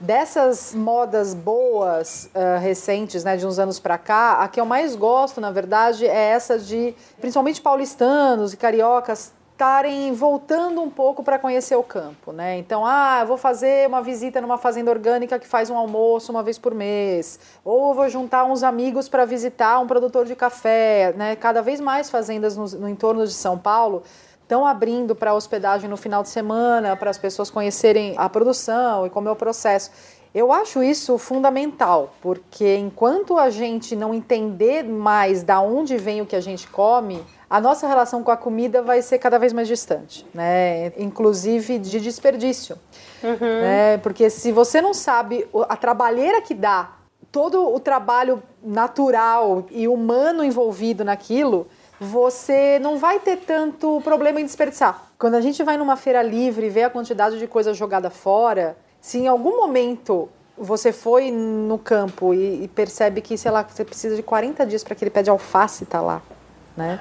[SPEAKER 4] dessas modas boas ah, recentes, né, de uns anos pra cá, a que eu mais gosto, na verdade, é essa de, principalmente paulistanos e cariocas, estarem voltando um pouco para conhecer o campo, né? Então, ah, vou fazer uma visita numa fazenda orgânica que faz um almoço uma vez por mês, ou vou juntar uns amigos para visitar um produtor de café, né? Cada vez mais fazendas no, no entorno de São Paulo estão abrindo para hospedagem no final de semana, para as pessoas conhecerem a produção e como é o processo. Eu acho isso fundamental, porque enquanto a gente não entender mais da onde vem o que a gente come, a nossa relação com a comida vai ser cada vez mais distante, né? Inclusive de desperdício, né? Porque se você não sabe a trabalheira que dá, todo o trabalho natural e humano envolvido naquilo, você não vai ter tanto problema em desperdiçar. Quando a gente vai numa feira livre e vê a quantidade de coisa jogada fora, se em algum momento você foi no campo e, e percebe que, sei lá, você precisa de 40 dias para aquele pé de alface estar lá, né?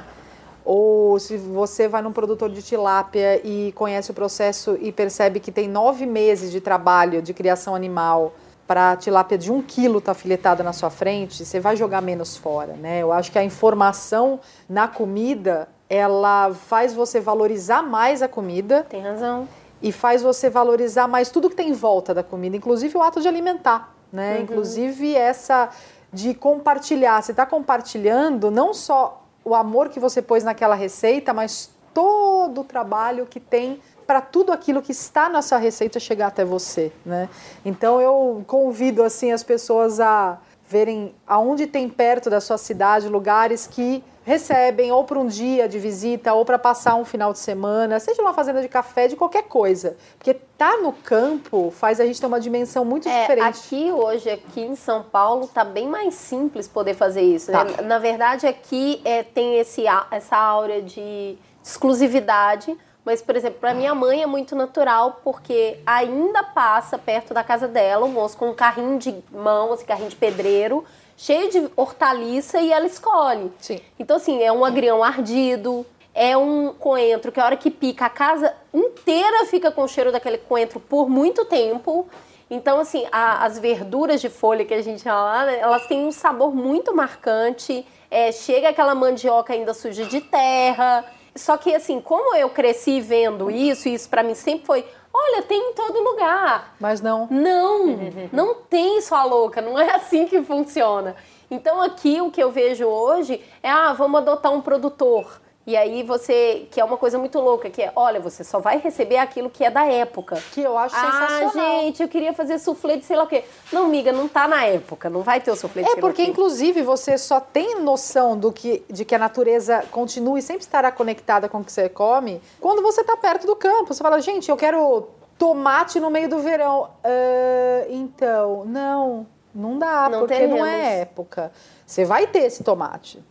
[SPEAKER 4] Ou se você vai num produtor de tilápia e conhece o processo e percebe que tem nove meses de trabalho de criação animal para a tilápia de um quilo estar filetada na sua frente, você vai jogar menos fora, né? Eu acho que a informação na comida, ela faz você valorizar mais a comida
[SPEAKER 2] Tem razão.
[SPEAKER 4] e faz você valorizar mais tudo que tem em volta da comida, inclusive o ato de alimentar, né? Inclusive essa de compartilhar. Você está compartilhando não só o amor que você pôs naquela receita, mas todo o trabalho que tem para tudo aquilo que está na sua receita chegar até você, né? Então eu convido assim as pessoas a verem aonde tem perto da sua cidade lugares que recebem ou para um dia de visita ou para passar um final de semana, seja uma fazenda de café, de qualquer coisa. Porque tá no campo faz a gente ter uma dimensão muito
[SPEAKER 2] É,
[SPEAKER 4] diferente.
[SPEAKER 2] aqui hoje, aqui em São Paulo, tá bem mais simples poder fazer isso.
[SPEAKER 4] Tá.
[SPEAKER 2] né? Na verdade, aqui é, tem esse, essa áurea de exclusividade. Mas, por exemplo, para minha mãe é muito natural, porque ainda passa perto da casa dela um moço com um carrinho de mão, esse carrinho de pedreiro, cheio de hortaliça e ela escolhe.
[SPEAKER 4] Sim.
[SPEAKER 2] Então, assim, é um agrião ardido, é um coentro que a hora que pica, a casa inteira fica com o cheiro daquele coentro por muito tempo. Então, assim, a- as verduras de folha que a gente lá, né, elas têm um sabor muito marcante. É, chega aquela mandioca ainda suja de terra. Só que, assim, como eu cresci vendo isso, e isso pra mim sempre foi: olha, tem em todo lugar.
[SPEAKER 4] Mas não.
[SPEAKER 2] Não, não tem sua louca, não é assim que funciona. Então aqui o que eu vejo hoje é, ah, vamos adotar um produtor. E aí você, que é uma coisa muito louca, que é, olha, você só vai receber aquilo que é da época.
[SPEAKER 4] Que eu acho
[SPEAKER 2] Ah,
[SPEAKER 4] sensacional.
[SPEAKER 2] gente, eu queria fazer soufflé de sei lá o quê. Não, miga, não tá na época, não vai ter o soufflé de
[SPEAKER 4] É
[SPEAKER 2] sei lá o
[SPEAKER 4] porque,
[SPEAKER 2] quê.
[SPEAKER 4] inclusive, você só tem noção do que, de que a natureza continue e sempre estará conectada com o que você come quando você está perto do campo. Você fala, gente, eu quero tomate no meio do verão. Ah, então, não, não dá,
[SPEAKER 2] Não
[SPEAKER 4] porque não
[SPEAKER 2] teremos.
[SPEAKER 4] é época. Você vai ter esse tomate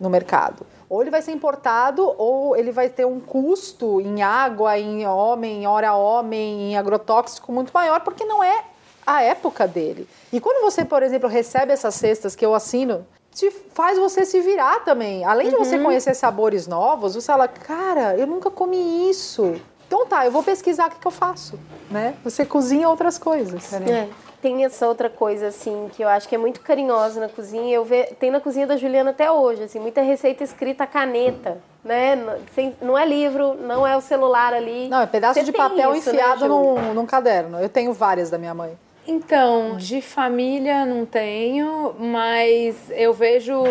[SPEAKER 4] no mercado. Ou ele vai ser importado, ou ele vai ter um custo em água, em homem, em hora homem, em agrotóxico muito maior, porque não é a época dele. E quando você, por exemplo, recebe essas cestas que eu assino, te faz você se virar também. Além de você conhecer sabores novos, você fala, cara, eu nunca comi isso. Então tá, eu vou pesquisar o que, que eu faço, né? Você cozinha outras coisas.
[SPEAKER 2] É. Tem essa outra coisa, assim, que eu acho que é muito carinhosa na cozinha. Eu ve... Tem na cozinha da Juliana até hoje, assim, muita receita escrita à caneta, né? Sem- Não é livro, não é o celular ali.
[SPEAKER 4] Não, é pedaço
[SPEAKER 2] Você
[SPEAKER 4] de papel
[SPEAKER 2] isso, né,
[SPEAKER 4] enfiado
[SPEAKER 2] Ju?
[SPEAKER 4] num, num caderno. Eu tenho várias da minha mãe.
[SPEAKER 3] Então, de família não tenho, mas eu vejo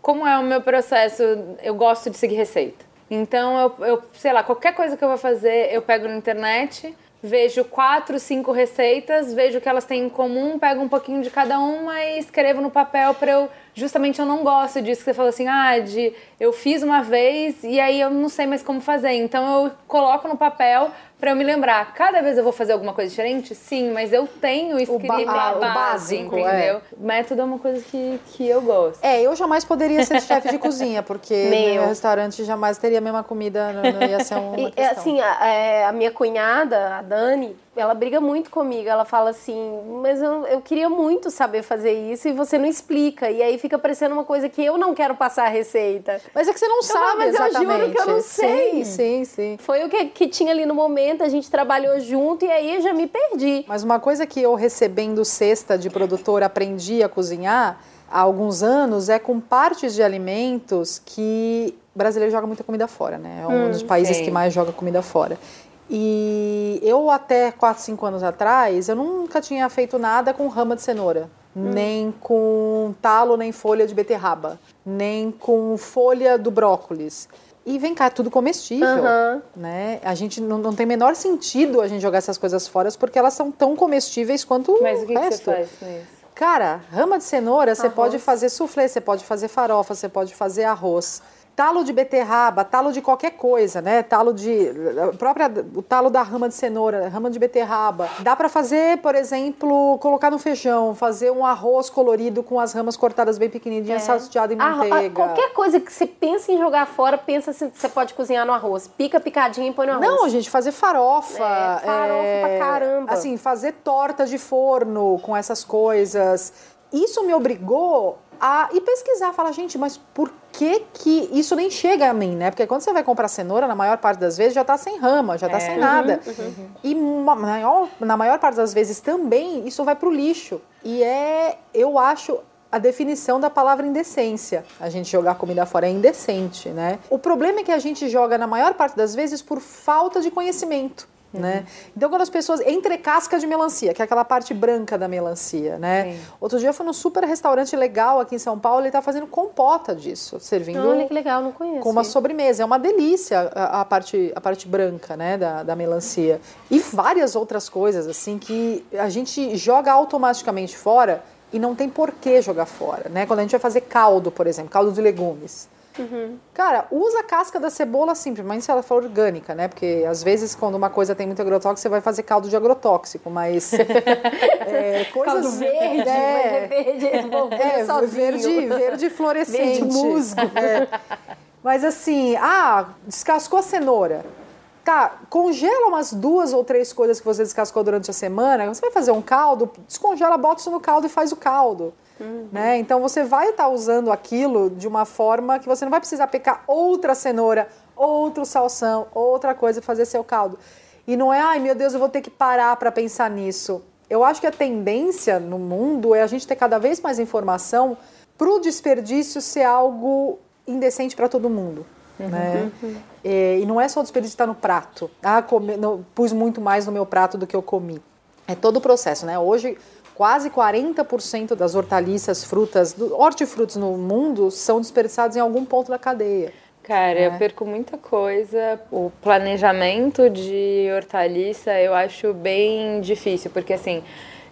[SPEAKER 3] como é o meu processo. Eu gosto de seguir receita. Então, eu, eu sei lá, qualquer coisa que eu vou fazer, eu pego na internet, vejo quatro, cinco receitas, vejo o que elas têm em comum, pego um pouquinho de cada uma e escrevo no papel para eu. Justamente eu não gosto disso que você falou assim, ah, de eu fiz uma vez e aí eu não sei mais como fazer. Então eu coloco no papel para eu me lembrar. Cada vez eu vou fazer alguma coisa diferente? Sim, mas eu tenho escrito
[SPEAKER 4] ba-
[SPEAKER 3] a
[SPEAKER 4] ah, o
[SPEAKER 3] base,
[SPEAKER 4] básico,
[SPEAKER 3] entendeu? Método é uma coisa que, que eu gosto.
[SPEAKER 4] É, eu jamais poderia ser chefe de cozinha, porque meu
[SPEAKER 2] eu.
[SPEAKER 4] restaurante jamais teria a mesma comida, não, não ia ser uma
[SPEAKER 2] E, é,
[SPEAKER 4] questão.
[SPEAKER 2] assim, a, é, a minha cunhada, a Dani, ela briga muito comigo. Ela fala assim, mas eu, eu queria muito saber fazer isso e você não explica. E aí fica parecendo uma coisa que eu não quero passar a receita.
[SPEAKER 4] Mas é que você não sabe
[SPEAKER 2] mas eu juro
[SPEAKER 4] exatamente.
[SPEAKER 2] que eu não sei.
[SPEAKER 4] Sim, sim, sim.
[SPEAKER 2] Foi o que, que tinha ali no momento, a gente trabalhou junto e aí eu já me perdi.
[SPEAKER 4] Mas uma coisa que eu recebendo cesta de produtor aprendi a cozinhar há alguns anos é com partes de alimentos que o brasileiro joga muita comida fora, né? É um dos países
[SPEAKER 3] sim.
[SPEAKER 4] que mais joga comida fora. E eu até 4, 5 anos atrás, eu nunca tinha feito nada com rama de cenoura, nem com talo, nem folha de beterraba, nem com folha do brócolis. E vem cá, é tudo comestível,
[SPEAKER 2] Aham.
[SPEAKER 4] né? A gente não, não tem menor sentido a gente jogar essas coisas fora porque elas são tão comestíveis quanto
[SPEAKER 3] Mas o que,
[SPEAKER 4] o
[SPEAKER 3] que
[SPEAKER 4] resto.
[SPEAKER 3] você faz com isso?
[SPEAKER 4] Cara, rama de cenoura, você
[SPEAKER 2] Arroz.
[SPEAKER 4] pode fazer soufflé, você pode fazer farofa, você pode fazer arroz. Talo de beterraba, talo de qualquer coisa, né? Talo de. a própria, o talo da rama de cenoura, rama de beterraba. Dá pra fazer, por exemplo, colocar no feijão, fazer um arroz colorido com as ramas cortadas bem pequenininhas, salteado em
[SPEAKER 2] É. Arro- a-
[SPEAKER 4] manteiga.
[SPEAKER 2] qualquer coisa que você pensa em jogar fora, pensa se você pode cozinhar no arroz. Pica picadinho e põe no arroz.
[SPEAKER 4] Não, gente, fazer farofa.
[SPEAKER 2] É, farofa pra caramba.
[SPEAKER 4] Assim, fazer torta de forno com essas coisas. Isso me obrigou a ir pesquisar. Falar, gente, mas por que que isso nem chega a mim, né? Porque quando você vai comprar cenoura, na maior parte das vezes já tá sem rama, já tá sem nada. E ma- maior, na maior parte das vezes também isso vai pro lixo. E é, eu acho, a definição da palavra indecência. A gente jogar comida fora é indecente, né? O problema é que a gente joga, na maior parte das vezes, por falta de conhecimento. Né? Então, quando as pessoas. Entre casca de melancia, que é aquela parte branca da melancia, né? Outro dia eu fui num super restaurante legal aqui em São Paulo, ele tá fazendo compota disso, servindo
[SPEAKER 2] Olha que legal, não conheço.
[SPEAKER 4] com uma sobremesa. É uma delícia a, a parte, a parte branca, né, da, da melancia. E várias outras coisas, assim, que a gente joga automaticamente fora e não tem por que jogar fora, né? Quando a gente vai fazer caldo, por exemplo, caldo de legumes. Cara, usa a casca da cebola simples, mas se ela for orgânica, né? Porque às vezes quando uma coisa tem muito agrotóxico, você vai fazer caldo de agrotóxico, mas é, coisas
[SPEAKER 2] Caldo verde,
[SPEAKER 4] é,
[SPEAKER 2] é verde, bom,
[SPEAKER 4] é,
[SPEAKER 2] sozinho.
[SPEAKER 4] verde, verde fluorescente.
[SPEAKER 2] Verde musgo.
[SPEAKER 4] É. Mas assim, ah, descascou a cenoura. Tá, congela umas duas ou três coisas que você descascou durante a semana. Você vai fazer um caldo, descongela, bota isso no caldo e faz o caldo. Né? Então você vai estar usando aquilo de uma forma que você não vai precisar pecar outra cenoura, outro salsão, outra coisa e fazer seu caldo. E não é, ai meu Deus, eu vou ter que parar para pensar nisso. Eu acho que a tendência no mundo é a gente ter cada vez mais informação para o desperdício ser algo indecente para todo mundo. Né? É, e não é só o desperdício estar no prato. Ah, come, não, pus muito mais no meu prato do que eu comi. É todo o processo, né? Hoje, quase 40% das hortaliças, frutas, do- hortifrutos no mundo são desperdiçados em algum ponto da cadeia.
[SPEAKER 3] Cara,
[SPEAKER 4] É.
[SPEAKER 3] eu perco muita coisa. O planejamento de hortaliça eu acho bem difícil, porque assim,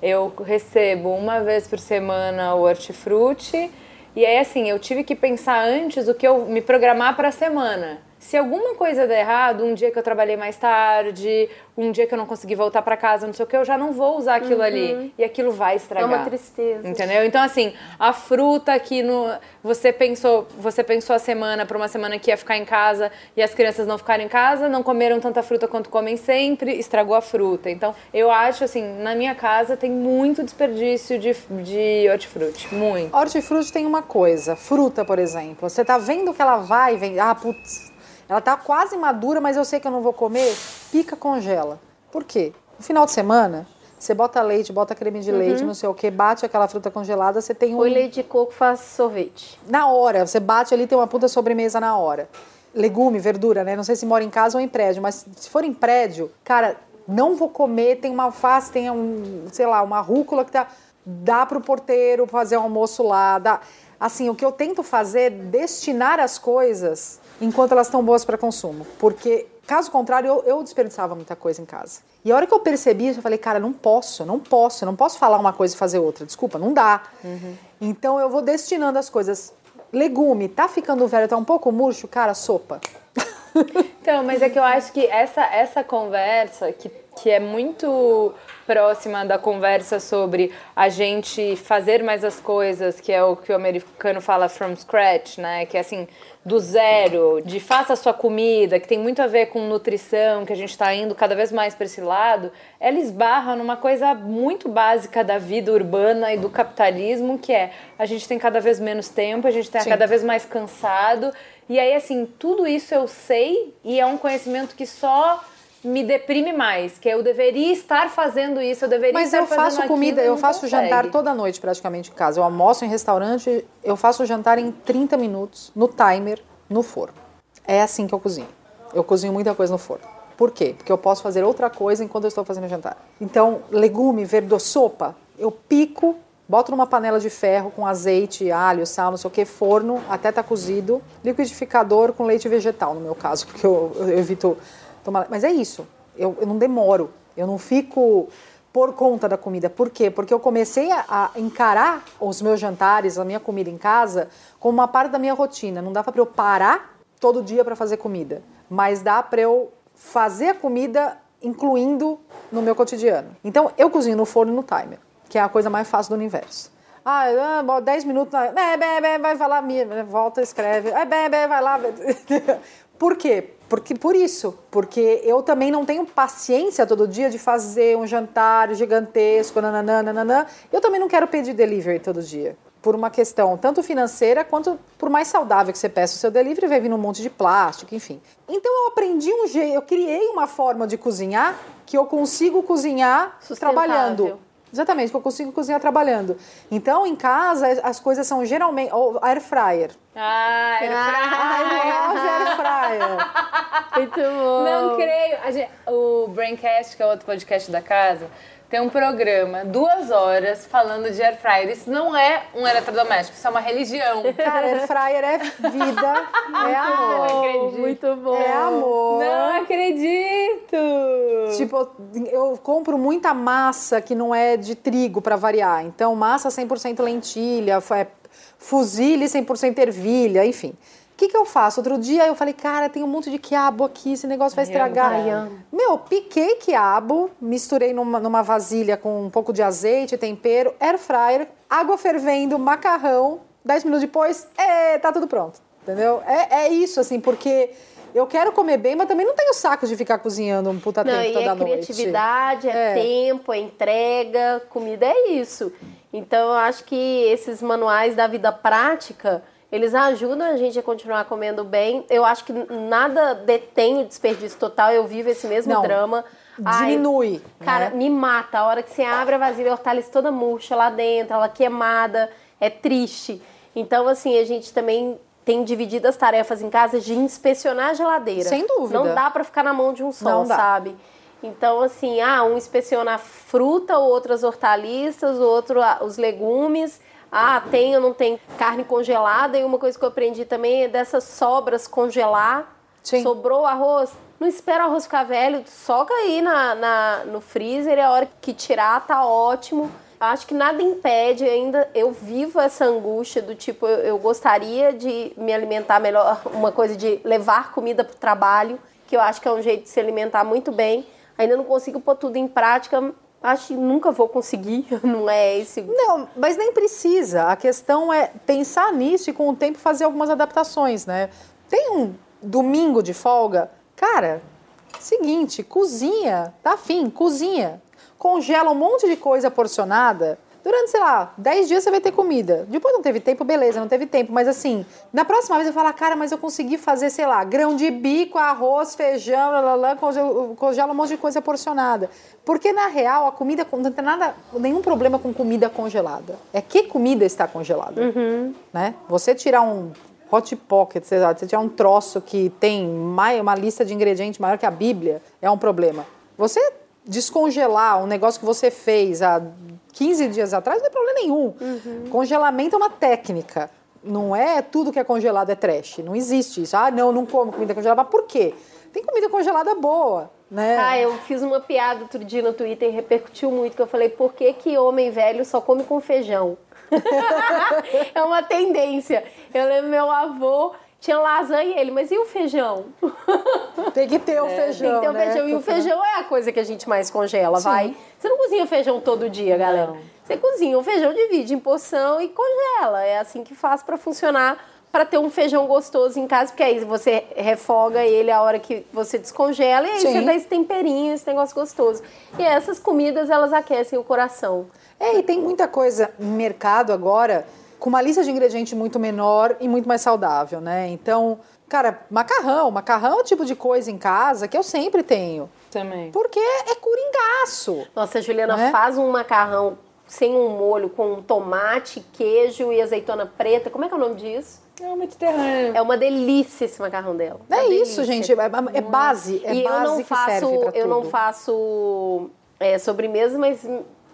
[SPEAKER 3] eu recebo uma vez por semana o hortifruti, e aí assim, eu tive que pensar antes o que eu me programar para a semana. Se alguma coisa der errado, um dia que eu trabalhei mais tarde, um dia que eu não consegui voltar para casa, não sei o que, eu já não vou usar aquilo ali. E aquilo vai
[SPEAKER 2] É
[SPEAKER 3] estragar.
[SPEAKER 2] uma tristeza.
[SPEAKER 3] Entendeu? Então, assim, a fruta que no, você pensou, você pensou a semana para uma semana que ia ficar em casa e as crianças não ficaram em casa, não comeram tanta fruta quanto comem sempre, estragou a fruta. Então, eu acho assim, na minha casa tem muito desperdício de, de hortifruti. Muito.
[SPEAKER 4] Hortifruti tem uma coisa, fruta, por exemplo. Você tá vendo que ela vai, vem, ah, putz, ela tá quase madura, mas eu sei que eu não vou comer. pica, congela. Por quê? No final de semana, você bota leite, bota creme de leite, não sei o que, bate aquela fruta congelada, você tem um.
[SPEAKER 2] Põe leite de coco, faz sorvete.
[SPEAKER 4] Na hora, você bate ali, tem uma puta sobremesa na hora. Legume, verdura, né? Não sei se mora em casa ou em prédio, mas se for em prédio, cara, não vou comer, tem uma alface, tem um, sei lá, uma rúcula que tá. Dá pro porteiro fazer um almoço lá. Dá. Assim, o que eu tento fazer é destinar as coisas enquanto elas estão boas para consumo. Porque, caso contrário, eu, eu desperdiçava muita coisa em casa. E a hora que eu percebi isso, eu falei, cara, não posso, não posso, não posso falar uma coisa e fazer outra. Desculpa, não dá. Então eu vou destinando as coisas. Legume, tá ficando velho, tá um pouco murcho, cara, sopa.
[SPEAKER 3] Então, mas é que eu acho que essa, essa conversa, que, que é muito próxima da conversa sobre a gente fazer mais as coisas, que é o que o americano fala from scratch, né? Que é assim, do zero, de faça a sua comida, que tem muito a ver com nutrição, que a gente está indo cada vez mais para esse lado, ela esbarra numa coisa muito básica da vida urbana e do capitalismo, que é a gente tem cada vez menos tempo, a gente está cada vez mais cansado. E aí, assim, tudo isso eu sei e é um conhecimento que só me deprime mais, que eu deveria estar fazendo isso, eu deveria
[SPEAKER 4] Mas
[SPEAKER 3] estar
[SPEAKER 4] eu
[SPEAKER 3] fazendo
[SPEAKER 4] faço
[SPEAKER 3] aquilo
[SPEAKER 4] comida,
[SPEAKER 3] e
[SPEAKER 4] eu faço
[SPEAKER 3] consegue.
[SPEAKER 4] jantar toda noite praticamente em casa. Eu almoço em restaurante, eu faço jantar em 30 minutos, no timer, no forno. É assim que eu cozinho. Eu cozinho muita coisa no forno. Por quê? Porque eu posso fazer outra coisa enquanto eu estou fazendo o jantar. Então, legume, verdura, sopa, eu pico, boto numa panela de ferro com azeite, alho, sal, não sei o que, forno, até tá cozido, liquidificador com leite vegetal, no meu caso, porque eu, eu evito tomar. Mas é isso. Eu, eu não demoro. Eu não fico por conta da comida. Por quê? Porque eu comecei a, a encarar os meus jantares, a minha comida em casa, como uma parte da minha rotina. Não dava para eu parar todo dia para fazer comida, mas dá para eu fazer a comida incluindo no meu cotidiano. Então eu cozinho no forno e no timer, que é a coisa mais fácil do universo. Ah, ah, bom, 10 minutos, na- bé, bé, bé, vai minha, volta, escreve, ah, bé, bé, vai lá. Por quê? Porque, por isso, porque eu também não tenho paciência todo dia de fazer um jantar gigantesco, nananã, nananã. Eu também não quero pedir delivery todo dia. Por uma questão tanto financeira quanto por mais saudável que você peça o seu delivery, vai vir um monte de plástico, enfim. Então eu aprendi um jeito, eu criei uma forma de cozinhar que eu consigo cozinhar trabalhando. Exatamente, que eu consigo cozinhar trabalhando. Então, em casa, as coisas são geralmente. Ou air fryer.
[SPEAKER 3] Ah, eu
[SPEAKER 4] I love air fryer.
[SPEAKER 2] Muito bom.
[SPEAKER 3] Não creio. A gente- o Braincast, que é outro podcast da casa, tem um programa, duas horas, falando de air fryer. Isso não é um eletrodoméstico, isso é uma religião.
[SPEAKER 4] Cara, air fryer é vida, é amor.
[SPEAKER 3] acredito.
[SPEAKER 2] Muito bom.
[SPEAKER 4] É amor.
[SPEAKER 3] Não acredito!
[SPEAKER 4] Tipo, eu compro muita massa que não é de trigo para variar. Então, massa 100% lentilha, é fuzile 100% ervilha, enfim. O que, que eu faço? Outro dia eu falei, cara, tem um monte de quiabo aqui, esse negócio vai estragar.
[SPEAKER 2] Ai.
[SPEAKER 4] Meu, piquei quiabo, misturei numa, numa vasilha com um pouco de azeite, tempero, air fryer, água fervendo, macarrão. Dez minutos depois, é, tá tudo pronto. Entendeu? É, é isso, assim, porque eu quero comer bem, mas também não tenho saco de ficar cozinhando um puta
[SPEAKER 2] Não,
[SPEAKER 4] tempo toda
[SPEAKER 2] é
[SPEAKER 4] noite.
[SPEAKER 2] criatividade, é,
[SPEAKER 4] É.
[SPEAKER 2] tempo, é entrega, comida é isso. Então eu acho que esses manuais da vida prática, eles ajudam a gente a continuar comendo bem. Eu acho que nada detém o desperdício total, eu vivo esse mesmo
[SPEAKER 4] Não,
[SPEAKER 2] drama. Ai,
[SPEAKER 4] Diminui.
[SPEAKER 2] Cara,
[SPEAKER 4] né?
[SPEAKER 2] me mata. A hora que você abre a vasilha, a hortaliça toda murcha lá dentro, ela queimada, é triste. Então, assim, a gente também tem dividido as tarefas em casa de inspecionar a geladeira.
[SPEAKER 4] Sem dúvida.
[SPEAKER 2] Não dá pra ficar na mão de um só, sabe? Então, assim, ah, um inspeciona a fruta, o outro as hortaliças, o outro os legumes. Ah, tem ou não tem carne congelada. E uma coisa que eu aprendi também é dessas sobras congelar.
[SPEAKER 4] Sim.
[SPEAKER 2] Sobrou arroz, não espera o arroz ficar velho, soca aí na, na- no freezer e a hora que tirar tá ótimo. Acho que nada impede ainda, eu vivo essa angústia do tipo, eu, eu gostaria de me alimentar melhor, uma coisa de levar comida pro trabalho, que eu acho que é um jeito de se alimentar muito bem. Ainda não consigo pôr tudo em prática, acho que nunca vou conseguir, não é esse
[SPEAKER 4] Não, mas nem precisa. A questão é pensar nisso e com o tempo fazer algumas adaptações, né? Tem um domingo de folga, cara, seguinte, cozinha, tá afim, cozinha. Congela um monte de coisa porcionada. Durante, sei lá, 10 dias você vai ter comida. Depois não teve tempo, beleza, não teve tempo. Mas assim, na próxima vez eu falar, cara, mas eu consegui fazer, sei lá, grão de bico, arroz, feijão, lá, congelo, congelo um monte de coisa porcionada. Porque na real, a comida não tem nada, nenhum problema com comida congelada. É que comida está congelada. Né? Você tirar um hot pocket, sei lá, você tirar um troço que tem uma lista de ingredientes maior que a Bíblia, é um problema. Você descongelar um negócio que você fez há 15 dias atrás não é problema nenhum. Congelamento é uma técnica. Não é tudo que é congelado é trash. Não existe isso. Ah, não, não como comida congelada. Mas por quê? Tem comida congelada boa, né?
[SPEAKER 2] Ah, eu fiz uma piada outro dia no Twitter e repercutiu muito, que eu falei, por que, que homem velho só come com feijão? é uma tendência. Eu lembro meu avô tinha lasanha e ele, mas e o feijão?
[SPEAKER 4] Tem que ter o
[SPEAKER 2] Tem
[SPEAKER 4] feijão,
[SPEAKER 2] que ter o
[SPEAKER 4] né?
[SPEAKER 2] feijão. E o feijão é a coisa que a gente mais congela, vai. Você não cozinha feijão todo dia, galera. Você cozinha o feijão, divide em porção e congela. É assim que faz pra funcionar, pra ter um feijão gostoso em casa, porque aí você refoga ele a hora que você descongela e aí
[SPEAKER 4] Sim.
[SPEAKER 2] você dá esse temperinho, esse negócio gostoso. E essas comidas, elas aquecem o coração.
[SPEAKER 4] É, e tem muita coisa no mercado agora com uma lista de ingredientes muito menor e muito mais saudável, né? Então, cara, macarrão. Macarrão é o tipo de coisa em casa que eu sempre tenho.
[SPEAKER 3] Também.
[SPEAKER 4] Porque é coringaço.
[SPEAKER 2] Nossa, a Juliana
[SPEAKER 4] Né?
[SPEAKER 2] faz um macarrão sem um molho, com tomate, queijo e azeitona preta. Como é que é o nome disso?
[SPEAKER 3] É o Mediterrâneo.
[SPEAKER 2] É uma delícia esse macarrão dela.
[SPEAKER 4] É
[SPEAKER 2] Uma
[SPEAKER 4] isso,
[SPEAKER 2] delícia.
[SPEAKER 4] gente. É, é base. É
[SPEAKER 2] e eu
[SPEAKER 4] base
[SPEAKER 2] não
[SPEAKER 4] que
[SPEAKER 2] faço,
[SPEAKER 4] serve pra
[SPEAKER 2] eu não faço é, sobremesa, mas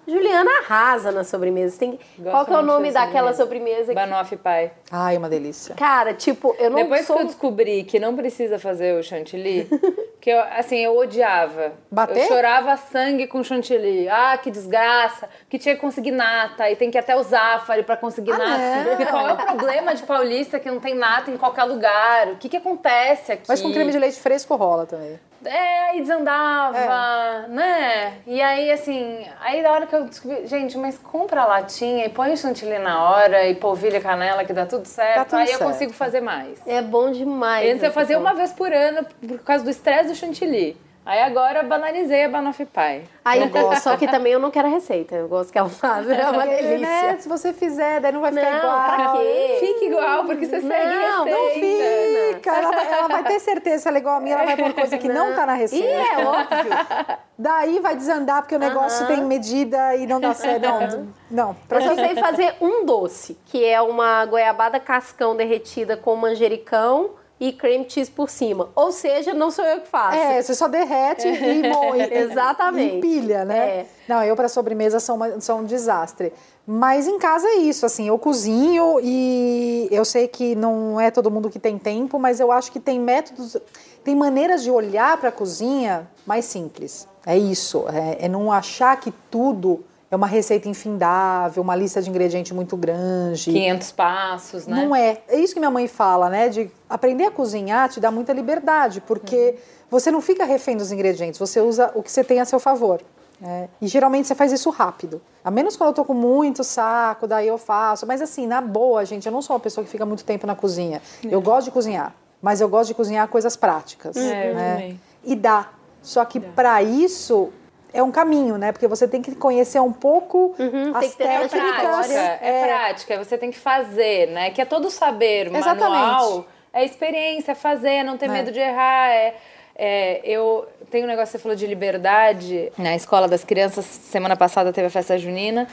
[SPEAKER 2] Juliana arrasa na sobremesa. Tem...
[SPEAKER 3] Gosto
[SPEAKER 2] Qual que é o nome daquela
[SPEAKER 3] sobremesa.
[SPEAKER 2] sobremesa? que-
[SPEAKER 3] Banoffee pie.
[SPEAKER 4] Ai, uma delícia.
[SPEAKER 2] Cara, tipo, eu não
[SPEAKER 3] Depois
[SPEAKER 2] sou...
[SPEAKER 3] que eu descobri que não precisa fazer o chantilly, que eu, assim, eu odiava.
[SPEAKER 4] Bater?
[SPEAKER 3] Eu chorava sangue com chantilly. Ah, que desgraça. Que tinha que conseguir nata e tem que até usar Zafari pra conseguir
[SPEAKER 4] Ah,
[SPEAKER 3] nata.
[SPEAKER 4] não.
[SPEAKER 3] Porque qual é o problema de paulista que não tem nata em qualquer lugar? O que que acontece aqui?
[SPEAKER 4] Mas com creme de leite fresco rola também.
[SPEAKER 3] É, aí desandava, né? E aí, assim, aí da hora que eu descobri, gente, mas compra a latinha e põe o chantilly na hora e polvilha canela que dá tudo certo.
[SPEAKER 4] Tudo
[SPEAKER 3] aí eu
[SPEAKER 4] certo.
[SPEAKER 3] consigo fazer mais.
[SPEAKER 2] É bom demais.
[SPEAKER 3] Antes eu fazia uma vez por ano por causa do estresse do chantilly. Aí agora eu banalizei a banoffee pie.
[SPEAKER 2] Aí eu gosto, só que também eu não quero a receita. Eu gosto que ela faz, é uma
[SPEAKER 4] Porque,
[SPEAKER 2] delícia.
[SPEAKER 4] né, se você fizer, daí não vai ficar
[SPEAKER 2] Não,
[SPEAKER 4] igual.
[SPEAKER 2] pra quê?
[SPEAKER 3] Fica igual, porque você segue a
[SPEAKER 2] Não, não.
[SPEAKER 4] Fica, ela vai, ela vai ter certeza, se ela é igual a minha, ela vai pôr coisa que não, tá na receita.
[SPEAKER 2] E é óbvio.
[SPEAKER 4] Daí vai desandar, porque o negócio tem medida e não dá certo. Não, não. Pra
[SPEAKER 2] Eu só sei fazer um doce, que é uma goiabada cascão derretida com manjericão e cream cheese por cima. Ou seja, não sou eu que faço.
[SPEAKER 4] É, você só derrete e moe.
[SPEAKER 2] Exatamente.
[SPEAKER 4] Empilha, né?
[SPEAKER 2] É.
[SPEAKER 4] Não, eu para sobremesa sou, uma- sou um desastre. Mas em casa é isso, assim, eu cozinho e eu sei que não é todo mundo que tem tempo, mas eu acho que tem métodos, tem maneiras de olhar para a cozinha mais simples. É isso, é, é não achar que tudo é uma receita infindável, uma lista de ingredientes muito grande.
[SPEAKER 3] 500 passos, né?
[SPEAKER 4] Não é. É isso que minha mãe fala, né? De aprender a cozinhar te dá muita liberdade, porque você não fica refém dos ingredientes, você usa o que você tem a seu favor. né? E geralmente você faz isso rápido. A menos quando eu tô com muito saco, daí eu faço. Mas assim, na boa, gente, eu não sou uma pessoa que fica muito tempo na cozinha. Eu gosto de cozinhar, mas eu gosto de cozinhar coisas práticas.
[SPEAKER 3] É,
[SPEAKER 4] né? E dá. Só que para isso é um caminho, né? Porque você tem que conhecer um pouco
[SPEAKER 2] Uhum,
[SPEAKER 4] as
[SPEAKER 2] tem que ter
[SPEAKER 3] É
[SPEAKER 2] Técnicas.
[SPEAKER 3] prática,
[SPEAKER 4] técnicas.
[SPEAKER 3] é, prática, você tem que fazer, né? Que é todo saber,
[SPEAKER 4] Exatamente.
[SPEAKER 3] manual, é experiência, é fazer, não ter
[SPEAKER 4] É.
[SPEAKER 3] medo de errar, é, é, eu tenho um negócio, você falou de liberdade, na escola das crianças, semana passada teve a festa junina,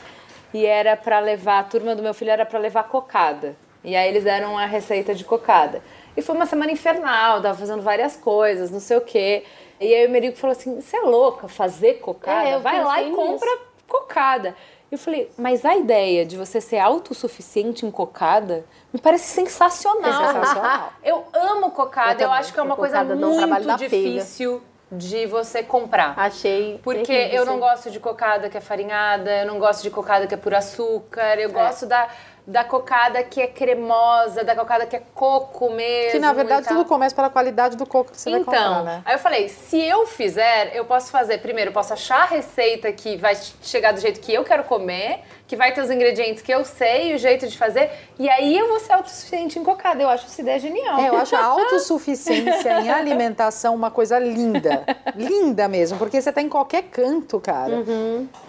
[SPEAKER 3] e era pra levar, a turma do meu filho era pra levar cocada, e aí eles deram a receita de cocada. E foi uma semana infernal, tava fazendo várias coisas, não sei o quê. E aí o Merico falou assim, você é louca fazer cocada?
[SPEAKER 2] É,
[SPEAKER 3] Vai lá e
[SPEAKER 2] nisso.
[SPEAKER 3] compra cocada. Eu falei, mas a ideia de você ser autossuficiente em cocada me parece sensacional.
[SPEAKER 4] É sensacional.
[SPEAKER 3] Eu amo cocada,
[SPEAKER 2] Eu
[SPEAKER 3] eu, acho que é uma coisa muito difícil de você comprar.
[SPEAKER 2] Achei.
[SPEAKER 3] Porque
[SPEAKER 2] terrível
[SPEAKER 3] eu não gosto de cocada que é farinhada, eu não gosto de cocada que é por açúcar, eu gosto da, da cocada que é cremosa, da cocada que é coco mesmo.
[SPEAKER 4] Que na verdade tudo começa pela qualidade do coco que você vai
[SPEAKER 3] Então,
[SPEAKER 4] comprar, né?
[SPEAKER 3] aí eu falei, se eu fizer, eu posso fazer, primeiro, eu posso achar a receita que vai chegar do jeito que eu quero comer, que vai ter os ingredientes que eu sei, o jeito de fazer, e aí eu vou ser autossuficiente em cocada. Eu acho essa ideia genial.
[SPEAKER 4] É, eu acho a autossuficiência em alimentação uma coisa linda. linda mesmo, porque você tá em qualquer canto, cara.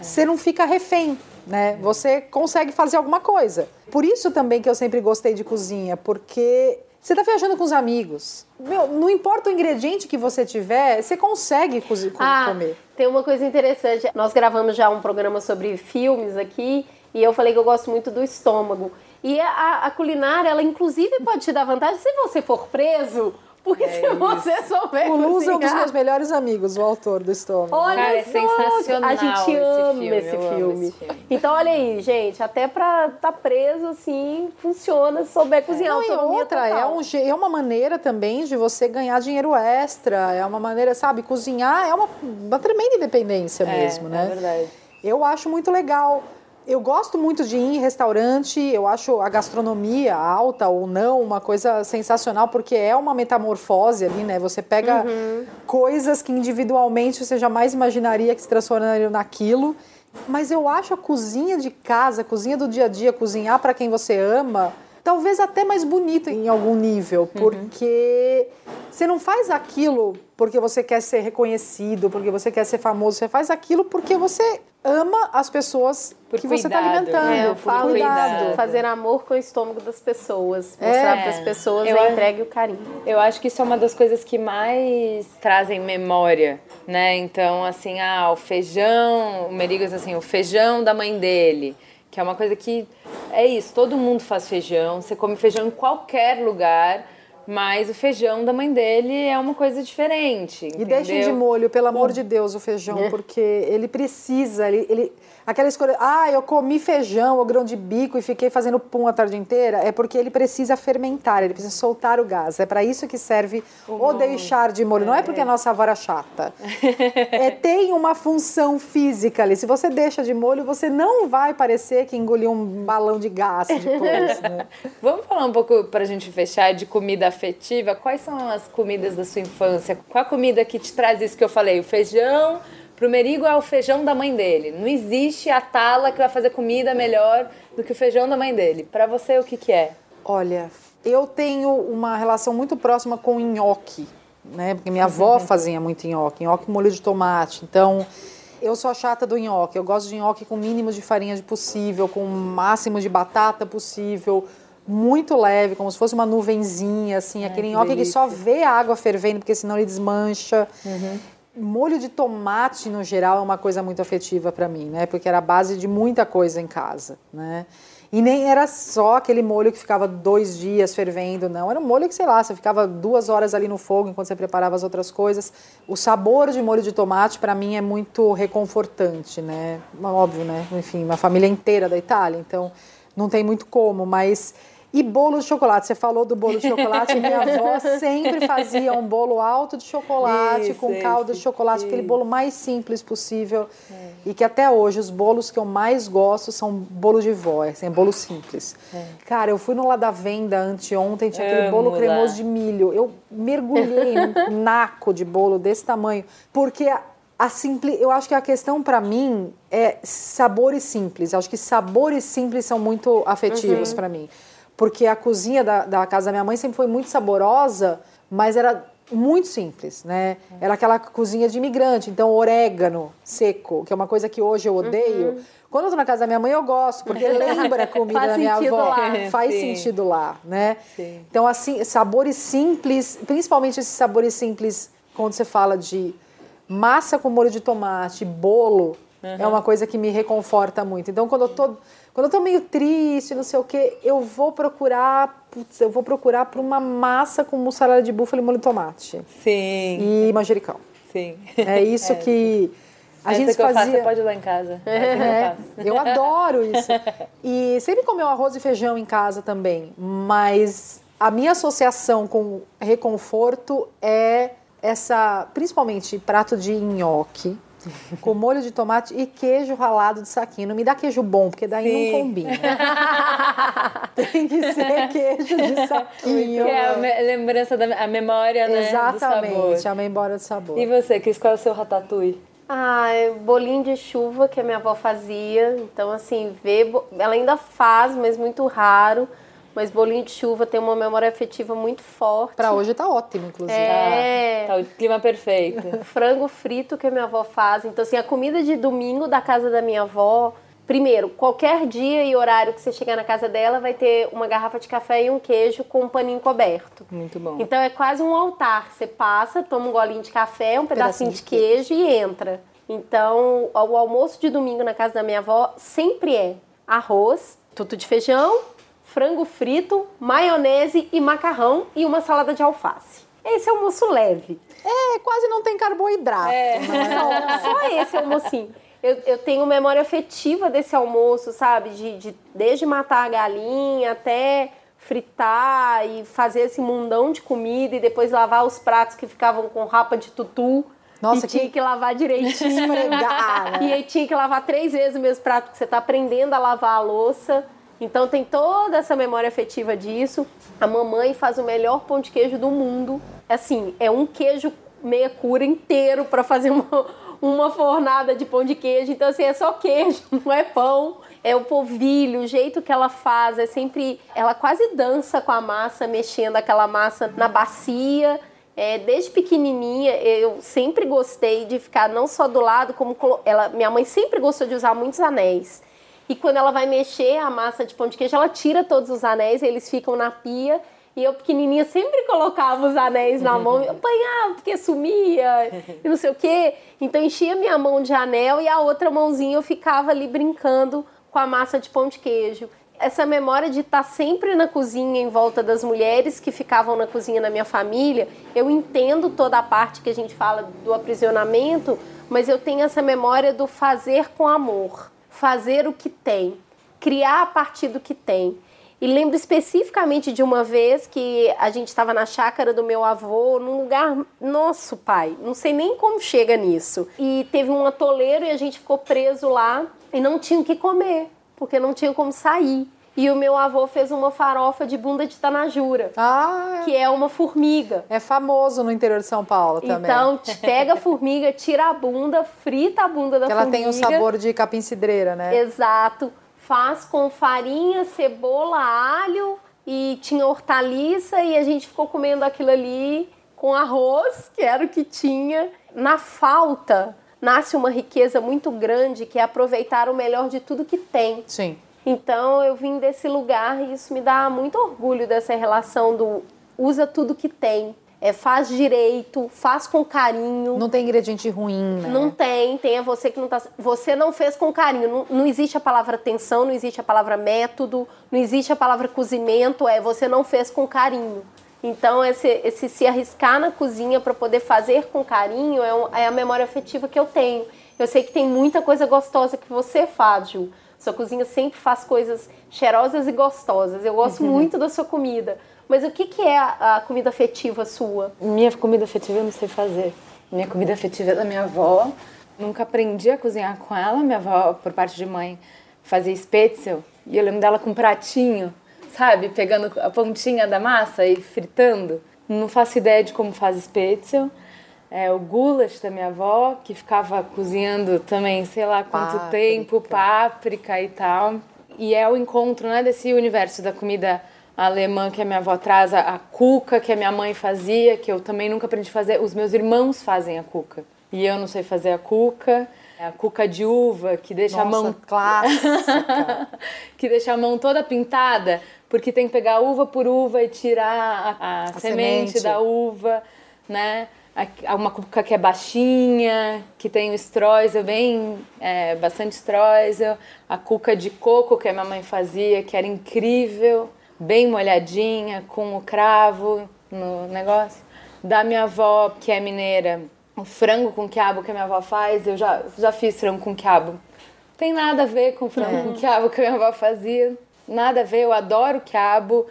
[SPEAKER 4] Você não fica refém. né? Você consegue fazer alguma coisa. Por isso também que eu sempre gostei de cozinha, porque você tá viajando com os amigos. Meu, não importa o ingrediente que você tiver, você consegue co-
[SPEAKER 2] Ah,
[SPEAKER 4] comer.
[SPEAKER 2] tem uma coisa interessante. Nós gravamos já um programa sobre filmes aqui e eu falei que eu gosto muito do estômago. E a, a culinária, ela inclusive pode te dar vantagem se você for preso. Porque se você souber
[SPEAKER 4] O Luz é um dos meus melhores amigos, o autor do estômago.
[SPEAKER 2] Olha
[SPEAKER 3] Cara, é
[SPEAKER 2] só,
[SPEAKER 3] sensacional
[SPEAKER 2] A gente
[SPEAKER 3] esse
[SPEAKER 2] ama
[SPEAKER 3] filme,
[SPEAKER 2] esse
[SPEAKER 3] eu amo
[SPEAKER 2] filme.
[SPEAKER 3] esse filme.
[SPEAKER 2] Então, olha aí, gente, até pra estar preso, assim, funciona se souber cozinhar.
[SPEAKER 4] Não, e outra, é, um, é uma maneira também de você ganhar dinheiro extra. É uma maneira, sabe, cozinhar é uma, uma tremenda independência mesmo, né?
[SPEAKER 3] É verdade.
[SPEAKER 4] Eu acho muito legal. Eu gosto muito de ir em restaurante, eu acho a gastronomia, alta ou não, uma coisa sensacional, porque é uma metamorfose ali, né? Você pega coisas que individualmente você jamais imaginaria que se transformariam naquilo. Mas eu acho a cozinha de casa, a cozinha do dia a dia, cozinhar para quem você ama, talvez até mais bonito em algum nível, porque você não faz aquilo porque você quer ser reconhecido, porque você quer ser famoso, você faz aquilo porque você ama as pessoas
[SPEAKER 3] Por
[SPEAKER 4] que você está
[SPEAKER 3] cuidado,
[SPEAKER 4] alimentando.
[SPEAKER 3] né?
[SPEAKER 2] É, eu falo
[SPEAKER 4] cuidado.
[SPEAKER 2] isso, fazer amor com o estômago das pessoas.
[SPEAKER 4] É.
[SPEAKER 2] Mostrar para as pessoas
[SPEAKER 3] Eu
[SPEAKER 2] a
[SPEAKER 3] acho-
[SPEAKER 2] entrega e o carinho.
[SPEAKER 3] Eu acho que isso é uma das coisas que mais trazem memória, né? Então, assim, ah, o feijão, o Merigo diz assim, o feijão da mãe dele, que é uma coisa que é isso, todo mundo faz feijão, você come feijão em qualquer lugar, mas o feijão da mãe dele é uma coisa diferente.
[SPEAKER 4] E deixem de
[SPEAKER 3] entendeu?
[SPEAKER 4] molho, pelo amor de Deus, o feijão, porque ele precisa, ele, ele- aquela escolha, ah, eu comi feijão ou grão de bico e fiquei fazendo pum a tarde inteira, é porque ele precisa fermentar, ele precisa soltar o gás. É para isso que serve o, deixar de molho. Não é porque a nossa avó era chata. é, tem uma função física ali. Se você deixa de molho, você não vai parecer que engoliu um balão de gás depois, né?
[SPEAKER 3] Vamos falar um pouco pra gente fechar de comida afetiva? Quais são as comidas da sua infância? Qual a comida que te traz isso que eu falei? O feijão, pro Merigo é o feijão da mãe dele. Não existe a tala que vai fazer comida melhor do que o feijão da mãe dele. Pra você, o que que é?
[SPEAKER 4] Olha, eu tenho uma relação muito próxima com nhoque, né? Porque minha avó fazia muito nhoque, nhoque com molho de tomate. Então, eu sou a chata do nhoque. Eu gosto de nhoque com o mínimo de farinha de possível, com o máximo de batata possível, muito leve, como se fosse uma nuvenzinha, assim, aquele
[SPEAKER 3] que
[SPEAKER 4] nhoque que só
[SPEAKER 3] delícia.
[SPEAKER 4] vê a água fervendo, porque senão ele desmancha. Molho de tomate, no geral, é uma coisa muito afetiva para mim, né? Porque era a base de muita coisa em casa, né? E nem era só aquele molho que ficava dois dias fervendo, não. Era um molho que, sei lá, você ficava duas horas ali no fogo enquanto você preparava as outras coisas. O sabor de molho de tomate, para mim, é muito reconfortante, né? Óbvio, né? Enfim, uma família inteira da Itália, então não tem muito como, mas... E bolo de chocolate, você falou do bolo de chocolate, minha avó sempre fazia um bolo alto de chocolate,
[SPEAKER 3] Isso,
[SPEAKER 4] com calda de chocolate, aquele
[SPEAKER 3] isso.
[SPEAKER 4] bolo mais simples possível. E que até hoje os bolos que eu mais gosto são bolo de vó, assim, é bolo simples. Cara, eu fui no lá da venda anteontem, tinha aquele
[SPEAKER 3] Amo
[SPEAKER 4] bolo
[SPEAKER 3] lá.
[SPEAKER 4] cremoso de milho. Eu mergulhei num naco de bolo desse tamanho, porque a, a simpli, eu acho que a questão para mim é sabores simples. Eu acho que sabores simples são muito afetivos para mim. Porque a cozinha da, da casa da minha mãe sempre foi muito saborosa, mas era muito simples, né? Era aquela cozinha de imigrante, então orégano seco, que é uma coisa que hoje eu odeio. Quando eu tô na casa da minha mãe, eu gosto, porque lembra a comida da minha avó.
[SPEAKER 2] lá.
[SPEAKER 4] Faz
[SPEAKER 3] Sim.
[SPEAKER 4] sentido lá, né?
[SPEAKER 3] Sim.
[SPEAKER 4] Então, assim, sabores simples, principalmente esses sabores simples, quando você fala de massa com molho de tomate, bolo, é uma coisa que me reconforta muito. Então, quando eu tô, quando eu tô meio triste, não sei o quê, eu vou procurar, putz, eu vou procurar por uma massa com mussarela de búfalo e molho de tomate
[SPEAKER 3] Sim,
[SPEAKER 4] e manjericão.
[SPEAKER 3] sim.
[SPEAKER 4] É isso que a
[SPEAKER 3] Essa
[SPEAKER 4] gente
[SPEAKER 3] que eu faço,
[SPEAKER 4] fazia.
[SPEAKER 3] você pode ir lá em casa. Que eu
[SPEAKER 4] É, eu adoro isso. E sempre comeu arroz e feijão em casa também, mas a minha associação com reconforto é essa, principalmente prato de nhoque com molho de tomate e queijo ralado de saquinho. Não me dá queijo bom, porque daí
[SPEAKER 3] Sim.
[SPEAKER 4] não combina. Tem que ser queijo de saquinho.
[SPEAKER 3] Que é a lembrança da a memória, né? Do
[SPEAKER 4] Exatamente, a memória do sabor.
[SPEAKER 3] E você, Cris, qual é o seu ratatouille?
[SPEAKER 2] Ah, é bolinho de chuva que a minha avó fazia. Então, assim, ver. Ela ainda faz, mas muito raro. Mas bolinho de chuva tem uma memória afetiva muito forte.
[SPEAKER 4] Pra hoje tá ótimo, inclusive.
[SPEAKER 2] É.
[SPEAKER 3] Tá o clima perfeito.
[SPEAKER 2] frango frito que a minha avó faz. Então, assim, a comida de domingo da casa da minha avó Primeiro, qualquer dia e horário que você chegar na casa dela, vai ter uma garrafa de café e um queijo com um paninho coberto.
[SPEAKER 3] Muito bom.
[SPEAKER 2] Então é quase um altar. Você passa, toma um golinho de café, um pedacinho,
[SPEAKER 4] Pedacinho
[SPEAKER 2] de
[SPEAKER 4] de
[SPEAKER 2] queijo e entra. Então, o almoço de domingo na casa da minha avó sempre é arroz, tutu de feijão, frango frito, maionese e macarrão e uma salada de alface. Esse é o almoço leve.
[SPEAKER 4] É, quase não tem carboidrato.
[SPEAKER 2] É. Só, só esse almocinho. Eu, eu tenho memória afetiva desse almoço, sabe? De, de- desde matar a galinha até fritar e fazer esse mundão de comida e depois lavar os pratos que ficavam com rapa de tutu.
[SPEAKER 4] Nossa,
[SPEAKER 2] e tinha
[SPEAKER 4] que-
[SPEAKER 2] que lavar direitinho.
[SPEAKER 4] Esfregar, né?
[SPEAKER 2] E aí tinha que lavar três vezes o mesmo prato, porque você tá aprendendo a lavar a louça. Então tem toda essa memória afetiva disso. A mamãe faz o melhor pão de queijo do mundo. Assim, é um queijo meia cura inteiro para fazer uma, uma fornada de pão de queijo. Então, assim, é só queijo, não é pão. É o polvilho, o jeito que ela faz, é sempre. Ela quase dança com a massa, mexendo aquela massa na bacia. É, desde pequenininha, eu sempre gostei de ficar não só do lado, como ela, minha mãe sempre gostou de usar muitos anéis. E quando ela vai mexer a massa de pão de queijo, ela tira todos os anéis, eles ficam na pia. E eu, pequenininha, sempre colocava os anéis na mão e apanhava, porque sumia e não sei o quê. Então, enchia minha mão de anel e a outra mãozinha eu ficava ali brincando com a massa de pão de queijo. Essa memória de estar sempre na cozinha em volta das mulheres que ficavam na cozinha na minha família, eu entendo toda a parte que a gente fala do aprisionamento, mas eu tenho essa memória do fazer com amor, fazer o que tem, criar a partir do que tem. E lembro especificamente de uma vez que a gente estava na chácara do meu avô, num lugar, nosso pai, não sei nem como chega nisso. E teve um atoleiro e a gente ficou preso lá e não tinha o que comer, porque não tinha como sair. E o meu avô fez uma farofa de bunda de tanajura,
[SPEAKER 4] Ah,
[SPEAKER 2] que é uma formiga.
[SPEAKER 4] é famoso no interior de São Paulo também.
[SPEAKER 2] Então, pega a formiga, tira a bunda, frita a bunda da
[SPEAKER 4] que ela
[SPEAKER 2] formiga.
[SPEAKER 4] tem o sabor de capim cidreira, né?
[SPEAKER 2] Exato. Faz com farinha, cebola, alho e tinha hortaliça e a gente ficou comendo aquilo ali com arroz, que era o que tinha. Na falta, nasce uma riqueza muito grande que é aproveitar o melhor de tudo que tem.
[SPEAKER 4] Sim.
[SPEAKER 2] Então eu vim desse lugar e isso me dá muito orgulho dessa relação do usa tudo que tem. É, faz direito, faz com carinho.
[SPEAKER 4] Não tem ingrediente ruim, né?
[SPEAKER 2] Não tem, tem é você que não tá. Você não fez com carinho. Não, não existe a palavra atenção, não existe a palavra método, não existe a palavra cozimento, é você não fez com carinho. Então, esse, esse se arriscar na cozinha para poder fazer com carinho é, um- é a memória afetiva que eu tenho. Eu sei que tem muita coisa gostosa que você faz, Ju. Sua cozinha sempre faz coisas cheirosas e gostosas. Eu gosto muito da sua comida. Mas o que, que é a, a comida afetiva sua?
[SPEAKER 3] Minha comida afetiva eu não sei fazer. Minha comida afetiva é da minha avó. Nunca aprendi a cozinhar com ela. Minha avó, por parte de mãe, fazia spetzel. E eu lembro dela com um pratinho, sabe? Pegando a pontinha da massa e fritando. Não faço ideia de como faz spetzel. É, o goulash da minha avó, que ficava cozinhando também, sei lá quanto
[SPEAKER 4] Páprica.
[SPEAKER 3] tempo, páprica e tal. E é o encontro né, desse universo da comida alemã que a minha avó traz, a, a cuca que a minha mãe fazia, que eu também nunca aprendi a fazer. Os meus irmãos fazem a cuca. E eu não sei fazer a cuca. É A cuca de uva, que deixa a
[SPEAKER 4] Nossa,
[SPEAKER 3] mão
[SPEAKER 4] clássica.
[SPEAKER 3] que deixa a mão toda pintada, porque tem que pegar uva por uva e tirar a, a semente,
[SPEAKER 4] semente.
[SPEAKER 3] da uva, né? Uma cuca que é baixinha, que tem o streusel, bem, é, bastante streusel. A cuca de coco que a minha mãe fazia, que era incrível, bem molhadinha, com o cravo no negócio. Da minha avó, que é mineira, o frango com quiabo que a minha avó faz, eu já, já fiz frango com quiabo. Tem nada a ver com frango com quiabo que a minha avó fazia. Nada a ver, eu adoro quiabo.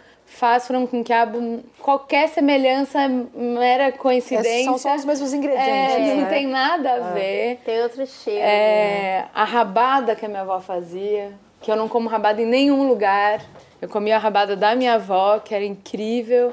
[SPEAKER 3] Frango com quiabo. Qualquer semelhança é mera coincidência.
[SPEAKER 4] São só os mesmos ingredientes,
[SPEAKER 3] É, não
[SPEAKER 4] né?
[SPEAKER 3] tem nada a ver.
[SPEAKER 2] Tem outro cheiro.
[SPEAKER 3] É, a rabada que a minha avó fazia, que eu não como rabada em nenhum lugar. Eu comia a rabada da minha avó, que era incrível.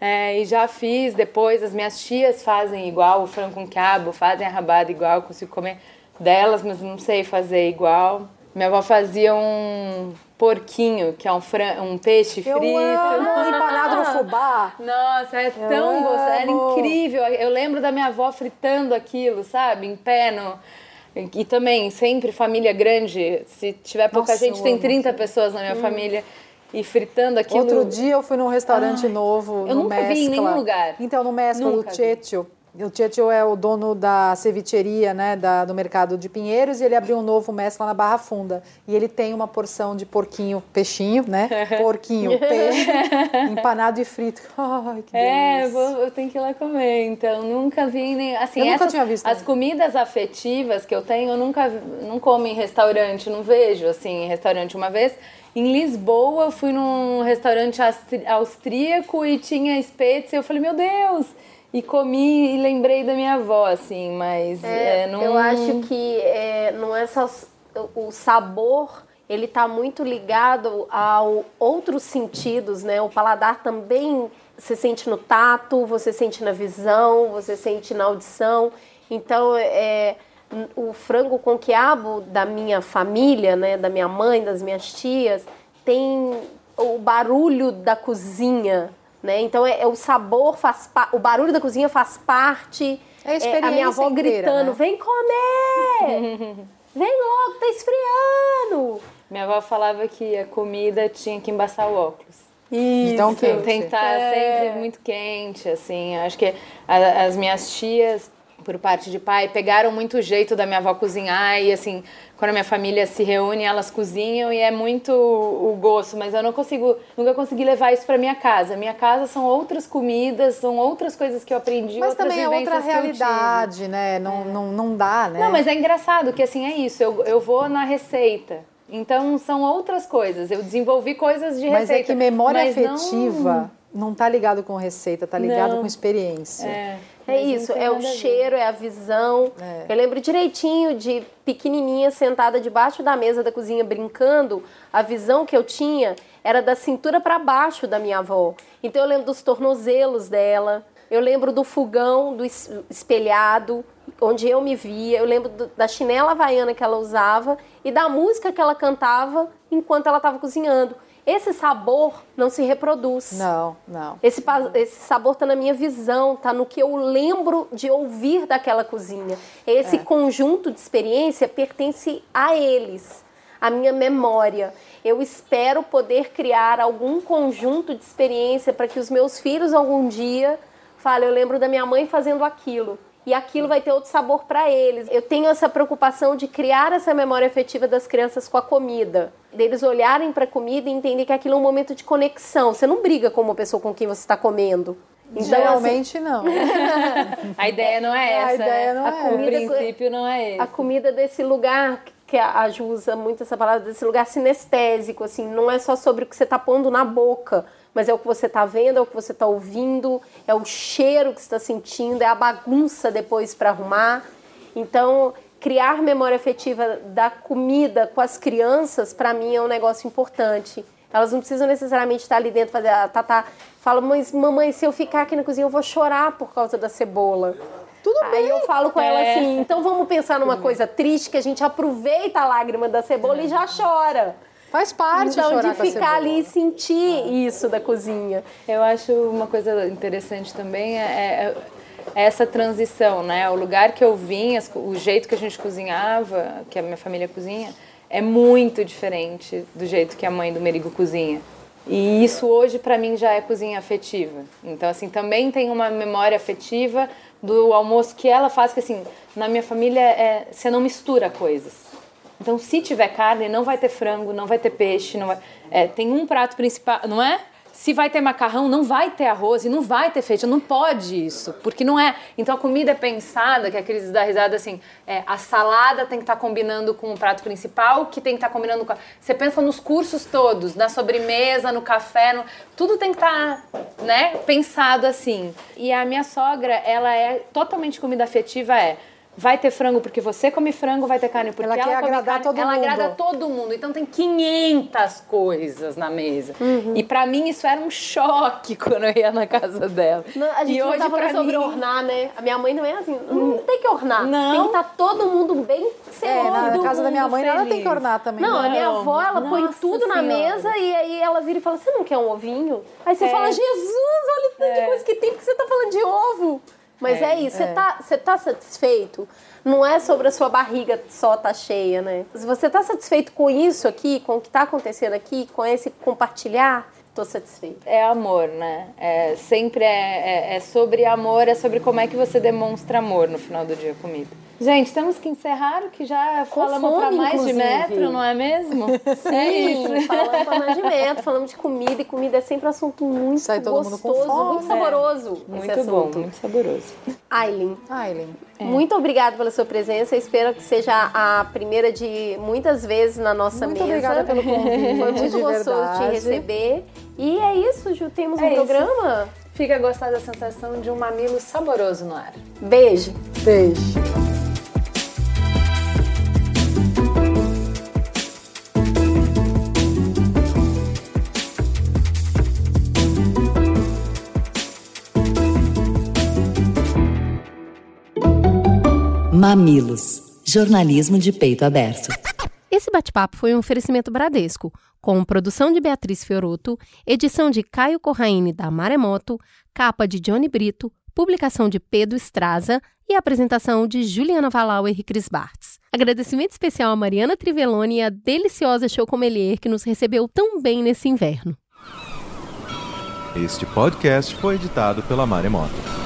[SPEAKER 3] É, e já fiz depois, as minhas tias fazem igual, o frango com quiabo, fazem a rabada igual, eu consigo comer delas, mas não sei fazer igual. Minha avó fazia um porquinho, que é um, fran um peixe
[SPEAKER 4] Eu
[SPEAKER 3] frito.
[SPEAKER 4] amo empanado no fubá.
[SPEAKER 3] Nossa, é tão gostoso, era incrível. Eu lembro da minha avó fritando aquilo, sabe? Em pé no... E também, sempre família grande. Se tiver pouca
[SPEAKER 4] Nossa,
[SPEAKER 3] gente,
[SPEAKER 4] eu
[SPEAKER 3] tem
[SPEAKER 4] amo
[SPEAKER 3] 30 pessoas na minha família. E fritando aquilo.
[SPEAKER 4] Outro dia eu fui num restaurante novo
[SPEAKER 3] eu
[SPEAKER 4] no
[SPEAKER 3] nunca vi em
[SPEAKER 4] Mescla.
[SPEAKER 3] nenhum lugar.
[SPEAKER 4] Então, no Mescla,
[SPEAKER 3] Nunca
[SPEAKER 4] o
[SPEAKER 3] vi.
[SPEAKER 4] O Tietio é o dono da cevicheria, né, da, do mercado de Pinheiros, e ele abriu um novo Mescla na Barra Funda. E ele tem uma porção de porquinho, peixinho, né? Porquinho, peixe, empanado e frito. Ai, que
[SPEAKER 3] É,
[SPEAKER 4] delícia.
[SPEAKER 3] vou, eu tenho que ir lá comer. Então, nunca vi nem. Assim,
[SPEAKER 4] Eu nunca
[SPEAKER 3] essas-
[SPEAKER 4] tinha visto
[SPEAKER 3] As comidas afetivas que eu tenho, eu nunca não como em restaurante, não vejo assim em restaurante uma vez. Em Lisboa, eu fui num restaurante austríaco e tinha espetos. E eu falei, meu Deus! E comi e lembrei da minha avó, assim, mas
[SPEAKER 2] É,
[SPEAKER 3] é, não.
[SPEAKER 2] Eu acho que é, não é só o sabor, ele tá muito ligado ao outros sentidos, né? O paladar também você sente no tato, você sente na visão, você sente na audição. Então, é, o frango com quiabo da minha família, né, da minha mãe, das minhas tias, tem o barulho da cozinha, né? Então é, é o sabor faz o barulho da cozinha faz parte.
[SPEAKER 4] É a
[SPEAKER 2] a minha avó
[SPEAKER 4] experiência inteira,
[SPEAKER 2] gritando:
[SPEAKER 4] né?
[SPEAKER 2] "Vem comer! Vem logo, tá esfriando!"
[SPEAKER 3] Minha avó falava que a comida tinha que embaçar o óculos.
[SPEAKER 4] Então, quente.
[SPEAKER 3] Tem que estar sempre muito quente, assim. Acho que a- as minhas tias, por parte de pai, pegaram muito o jeito da minha avó cozinhar e, assim, quando a minha família se reúne, elas cozinham e é muito o gosto, mas eu não consigo, nunca consegui levar isso para minha casa. Minha casa são outras comidas, são outras coisas que eu aprendi,
[SPEAKER 4] Mas também é outra realidade, né? Não, não, não dá, né?
[SPEAKER 3] Não, mas é engraçado que assim é isso. Eu, eu vou na receita. Então são outras coisas. Eu desenvolvi coisas de
[SPEAKER 4] Mas
[SPEAKER 3] receita.
[SPEAKER 4] é que memória
[SPEAKER 3] mas não-
[SPEAKER 4] afetiva não... tá ligado com receita, tá ligado
[SPEAKER 3] Não.
[SPEAKER 4] com experiência.
[SPEAKER 3] É,
[SPEAKER 2] É isso, é o cheiro, é a visão.
[SPEAKER 4] É.
[SPEAKER 2] Eu lembro direitinho de pequenininha sentada debaixo da mesa da cozinha brincando. A visão que eu tinha era da cintura para baixo da minha avó. Então eu lembro dos tornozelos dela. Eu lembro do fogão, do es- espelhado, onde eu me via. Eu lembro do- da chinela havaiana que ela usava e da música que ela cantava enquanto ela estava cozinhando. Esse sabor não se reproduz.
[SPEAKER 4] Não, não.
[SPEAKER 2] Esse, esse sabor tá na minha visão, tá no que eu lembro de ouvir daquela cozinha. Esse conjunto de experiência pertence a eles, a minha memória. Eu espero poder criar algum conjunto de experiência para que os meus filhos algum dia falem, eu lembro da minha mãe fazendo aquilo. E aquilo vai ter outro sabor para eles. Eu tenho essa preocupação de criar essa memória afetiva das crianças com a comida. Deles olharem para a comida e entender que aquilo é um momento de conexão. Você não briga com uma pessoa com quem você está comendo. Então, assim,
[SPEAKER 4] Geralmente não.
[SPEAKER 3] A ideia não é
[SPEAKER 4] A
[SPEAKER 3] essa.
[SPEAKER 4] ideia
[SPEAKER 3] né?
[SPEAKER 4] não
[SPEAKER 2] A
[SPEAKER 4] é.
[SPEAKER 3] O
[SPEAKER 2] comida-
[SPEAKER 3] princípio não é esse.
[SPEAKER 2] a comida desse lugar que a Ju usa muito essa palavra desse lugar sinestésico assim não é só sobre o que você está pondo na boca mas é o que você está vendo é o que você está ouvindo é o cheiro que você está sentindo é a bagunça depois para arrumar então criar memória afetiva da comida com as crianças para mim é um negócio importante elas não precisam necessariamente estar ali dentro fazer a Tatá fala mas mamãe se eu ficar aqui na cozinha eu vou chorar por causa da cebola
[SPEAKER 4] Tudo
[SPEAKER 2] Aí
[SPEAKER 4] bem.
[SPEAKER 2] eu falo com ela
[SPEAKER 3] É.
[SPEAKER 2] assim, então vamos pensar numa coisa triste que a gente aproveita a lágrima da cebola e já chora.
[SPEAKER 4] Faz parte
[SPEAKER 2] então
[SPEAKER 4] chorar
[SPEAKER 2] de ficar ali e sentir isso da cozinha.
[SPEAKER 3] Eu acho uma coisa interessante também é, é- é essa transição, né? O lugar que eu vim, o jeito que a gente cozinhava, que a minha família cozinha, é muito diferente do jeito que a mãe do Merigo cozinha. E isso hoje para mim já é cozinha afetiva. Então assim, também tem uma memória afetiva do almoço que ela faz que assim, na minha família é, você não mistura coisas. Então, se tiver carne, não vai ter frango, não vai ter peixe, não vai... é, tem um prato principal, não é? Se vai ter macarrão, não vai ter arroz e não vai ter feijão, não pode isso, porque não é. Então a comida é pensada, que a Cris dá risada assim, é, a salada tem que estar combinando com o prato principal, que tem que estar combinando com. A... Você pensa nos cursos todos, na sobremesa, no café, no... tudo tem que estar, né, pensado assim. E a minha sogra, ela é totalmente comida afetiva, é. Vai ter frango porque você come frango, vai ter carne porque
[SPEAKER 4] Ela
[SPEAKER 3] ela,
[SPEAKER 4] quer
[SPEAKER 3] come
[SPEAKER 4] agradar
[SPEAKER 3] carne.
[SPEAKER 4] todo
[SPEAKER 3] ela
[SPEAKER 4] mundo.
[SPEAKER 3] agrada todo mundo. Então tem 500 coisas na mesa.
[SPEAKER 2] Uhum.
[SPEAKER 3] E pra mim isso era um choque quando eu ia na casa dela.
[SPEAKER 2] Não, a gente
[SPEAKER 3] e
[SPEAKER 2] não
[SPEAKER 3] hoje
[SPEAKER 2] tá falando
[SPEAKER 3] pra
[SPEAKER 2] sobre
[SPEAKER 3] mim...
[SPEAKER 2] ornar, né? A minha mãe não é assim, não tem que ornar.
[SPEAKER 3] Não.
[SPEAKER 2] Tem que estar todo mundo bem
[SPEAKER 4] É, na casa da minha mãe ela tem
[SPEAKER 3] feliz.
[SPEAKER 4] que ornar também.
[SPEAKER 2] Não, a
[SPEAKER 4] né?
[SPEAKER 2] minha
[SPEAKER 3] Não,
[SPEAKER 2] avó, ela põe
[SPEAKER 3] nossa
[SPEAKER 2] tudo na
[SPEAKER 3] Senhora.
[SPEAKER 2] mesa e aí ela vira e fala: Você não quer um ovinho? Aí você
[SPEAKER 3] É.
[SPEAKER 2] fala: Jesus, olha o tanto de
[SPEAKER 3] É.
[SPEAKER 2] coisa que tem, porque você tá falando de ovo. Mas é, isso, você tá, você tá satisfeito? Não é sobre a sua barriga só tá cheia, né? Se você tá satisfeito com isso aqui, com o que tá acontecendo aqui, com esse compartilhar, tô satisfeito.
[SPEAKER 3] É amor, né? É, sempre é, é, é sobre amor, é sobre como é que você demonstra amor no final do dia comida. Gente, temos que encerrar, que já
[SPEAKER 2] Com
[SPEAKER 3] falamos para mais
[SPEAKER 2] inclusive.
[SPEAKER 3] de metro, não é mesmo?
[SPEAKER 2] Sim,
[SPEAKER 3] É isso.
[SPEAKER 2] falamos para mais de metro, falamos de comida, e comida é sempre um assunto muito
[SPEAKER 4] Sai
[SPEAKER 2] gostoso,
[SPEAKER 4] fome.
[SPEAKER 2] muito saboroso. esse
[SPEAKER 3] Muito bom,
[SPEAKER 2] assunto.
[SPEAKER 3] muito saboroso.
[SPEAKER 2] Aileen,
[SPEAKER 4] Aileen.
[SPEAKER 2] muito obrigada pela sua presença. Espero que seja a primeira de muitas vezes na nossa
[SPEAKER 4] Muito
[SPEAKER 2] mesa.
[SPEAKER 4] obrigada pelo convite.
[SPEAKER 2] Foi muito gostoso te receber. E é isso, Ju. Temos um
[SPEAKER 3] É isso.
[SPEAKER 2] programa.
[SPEAKER 3] Fica a gostar da sensação de um mamilo saboroso no ar.
[SPEAKER 2] Beijo.
[SPEAKER 4] Beijo.
[SPEAKER 6] Mamilos. Jornalismo de peito aberto.
[SPEAKER 1] Esse bate-papo foi um oferecimento Bradesco, com produção de Beatriz Fioroto, edição de Caio Corraine da Maremoto, capa de Johnny Brito, publicação de Pedro Estraza e apresentação de Juliana Valauer e Cris Bartz. Agradecimento especial a Mariana Trivelloni e a deliciosa Chocomelier que nos recebeu tão bem nesse inverno.
[SPEAKER 7] Este podcast foi editado pela Maremoto.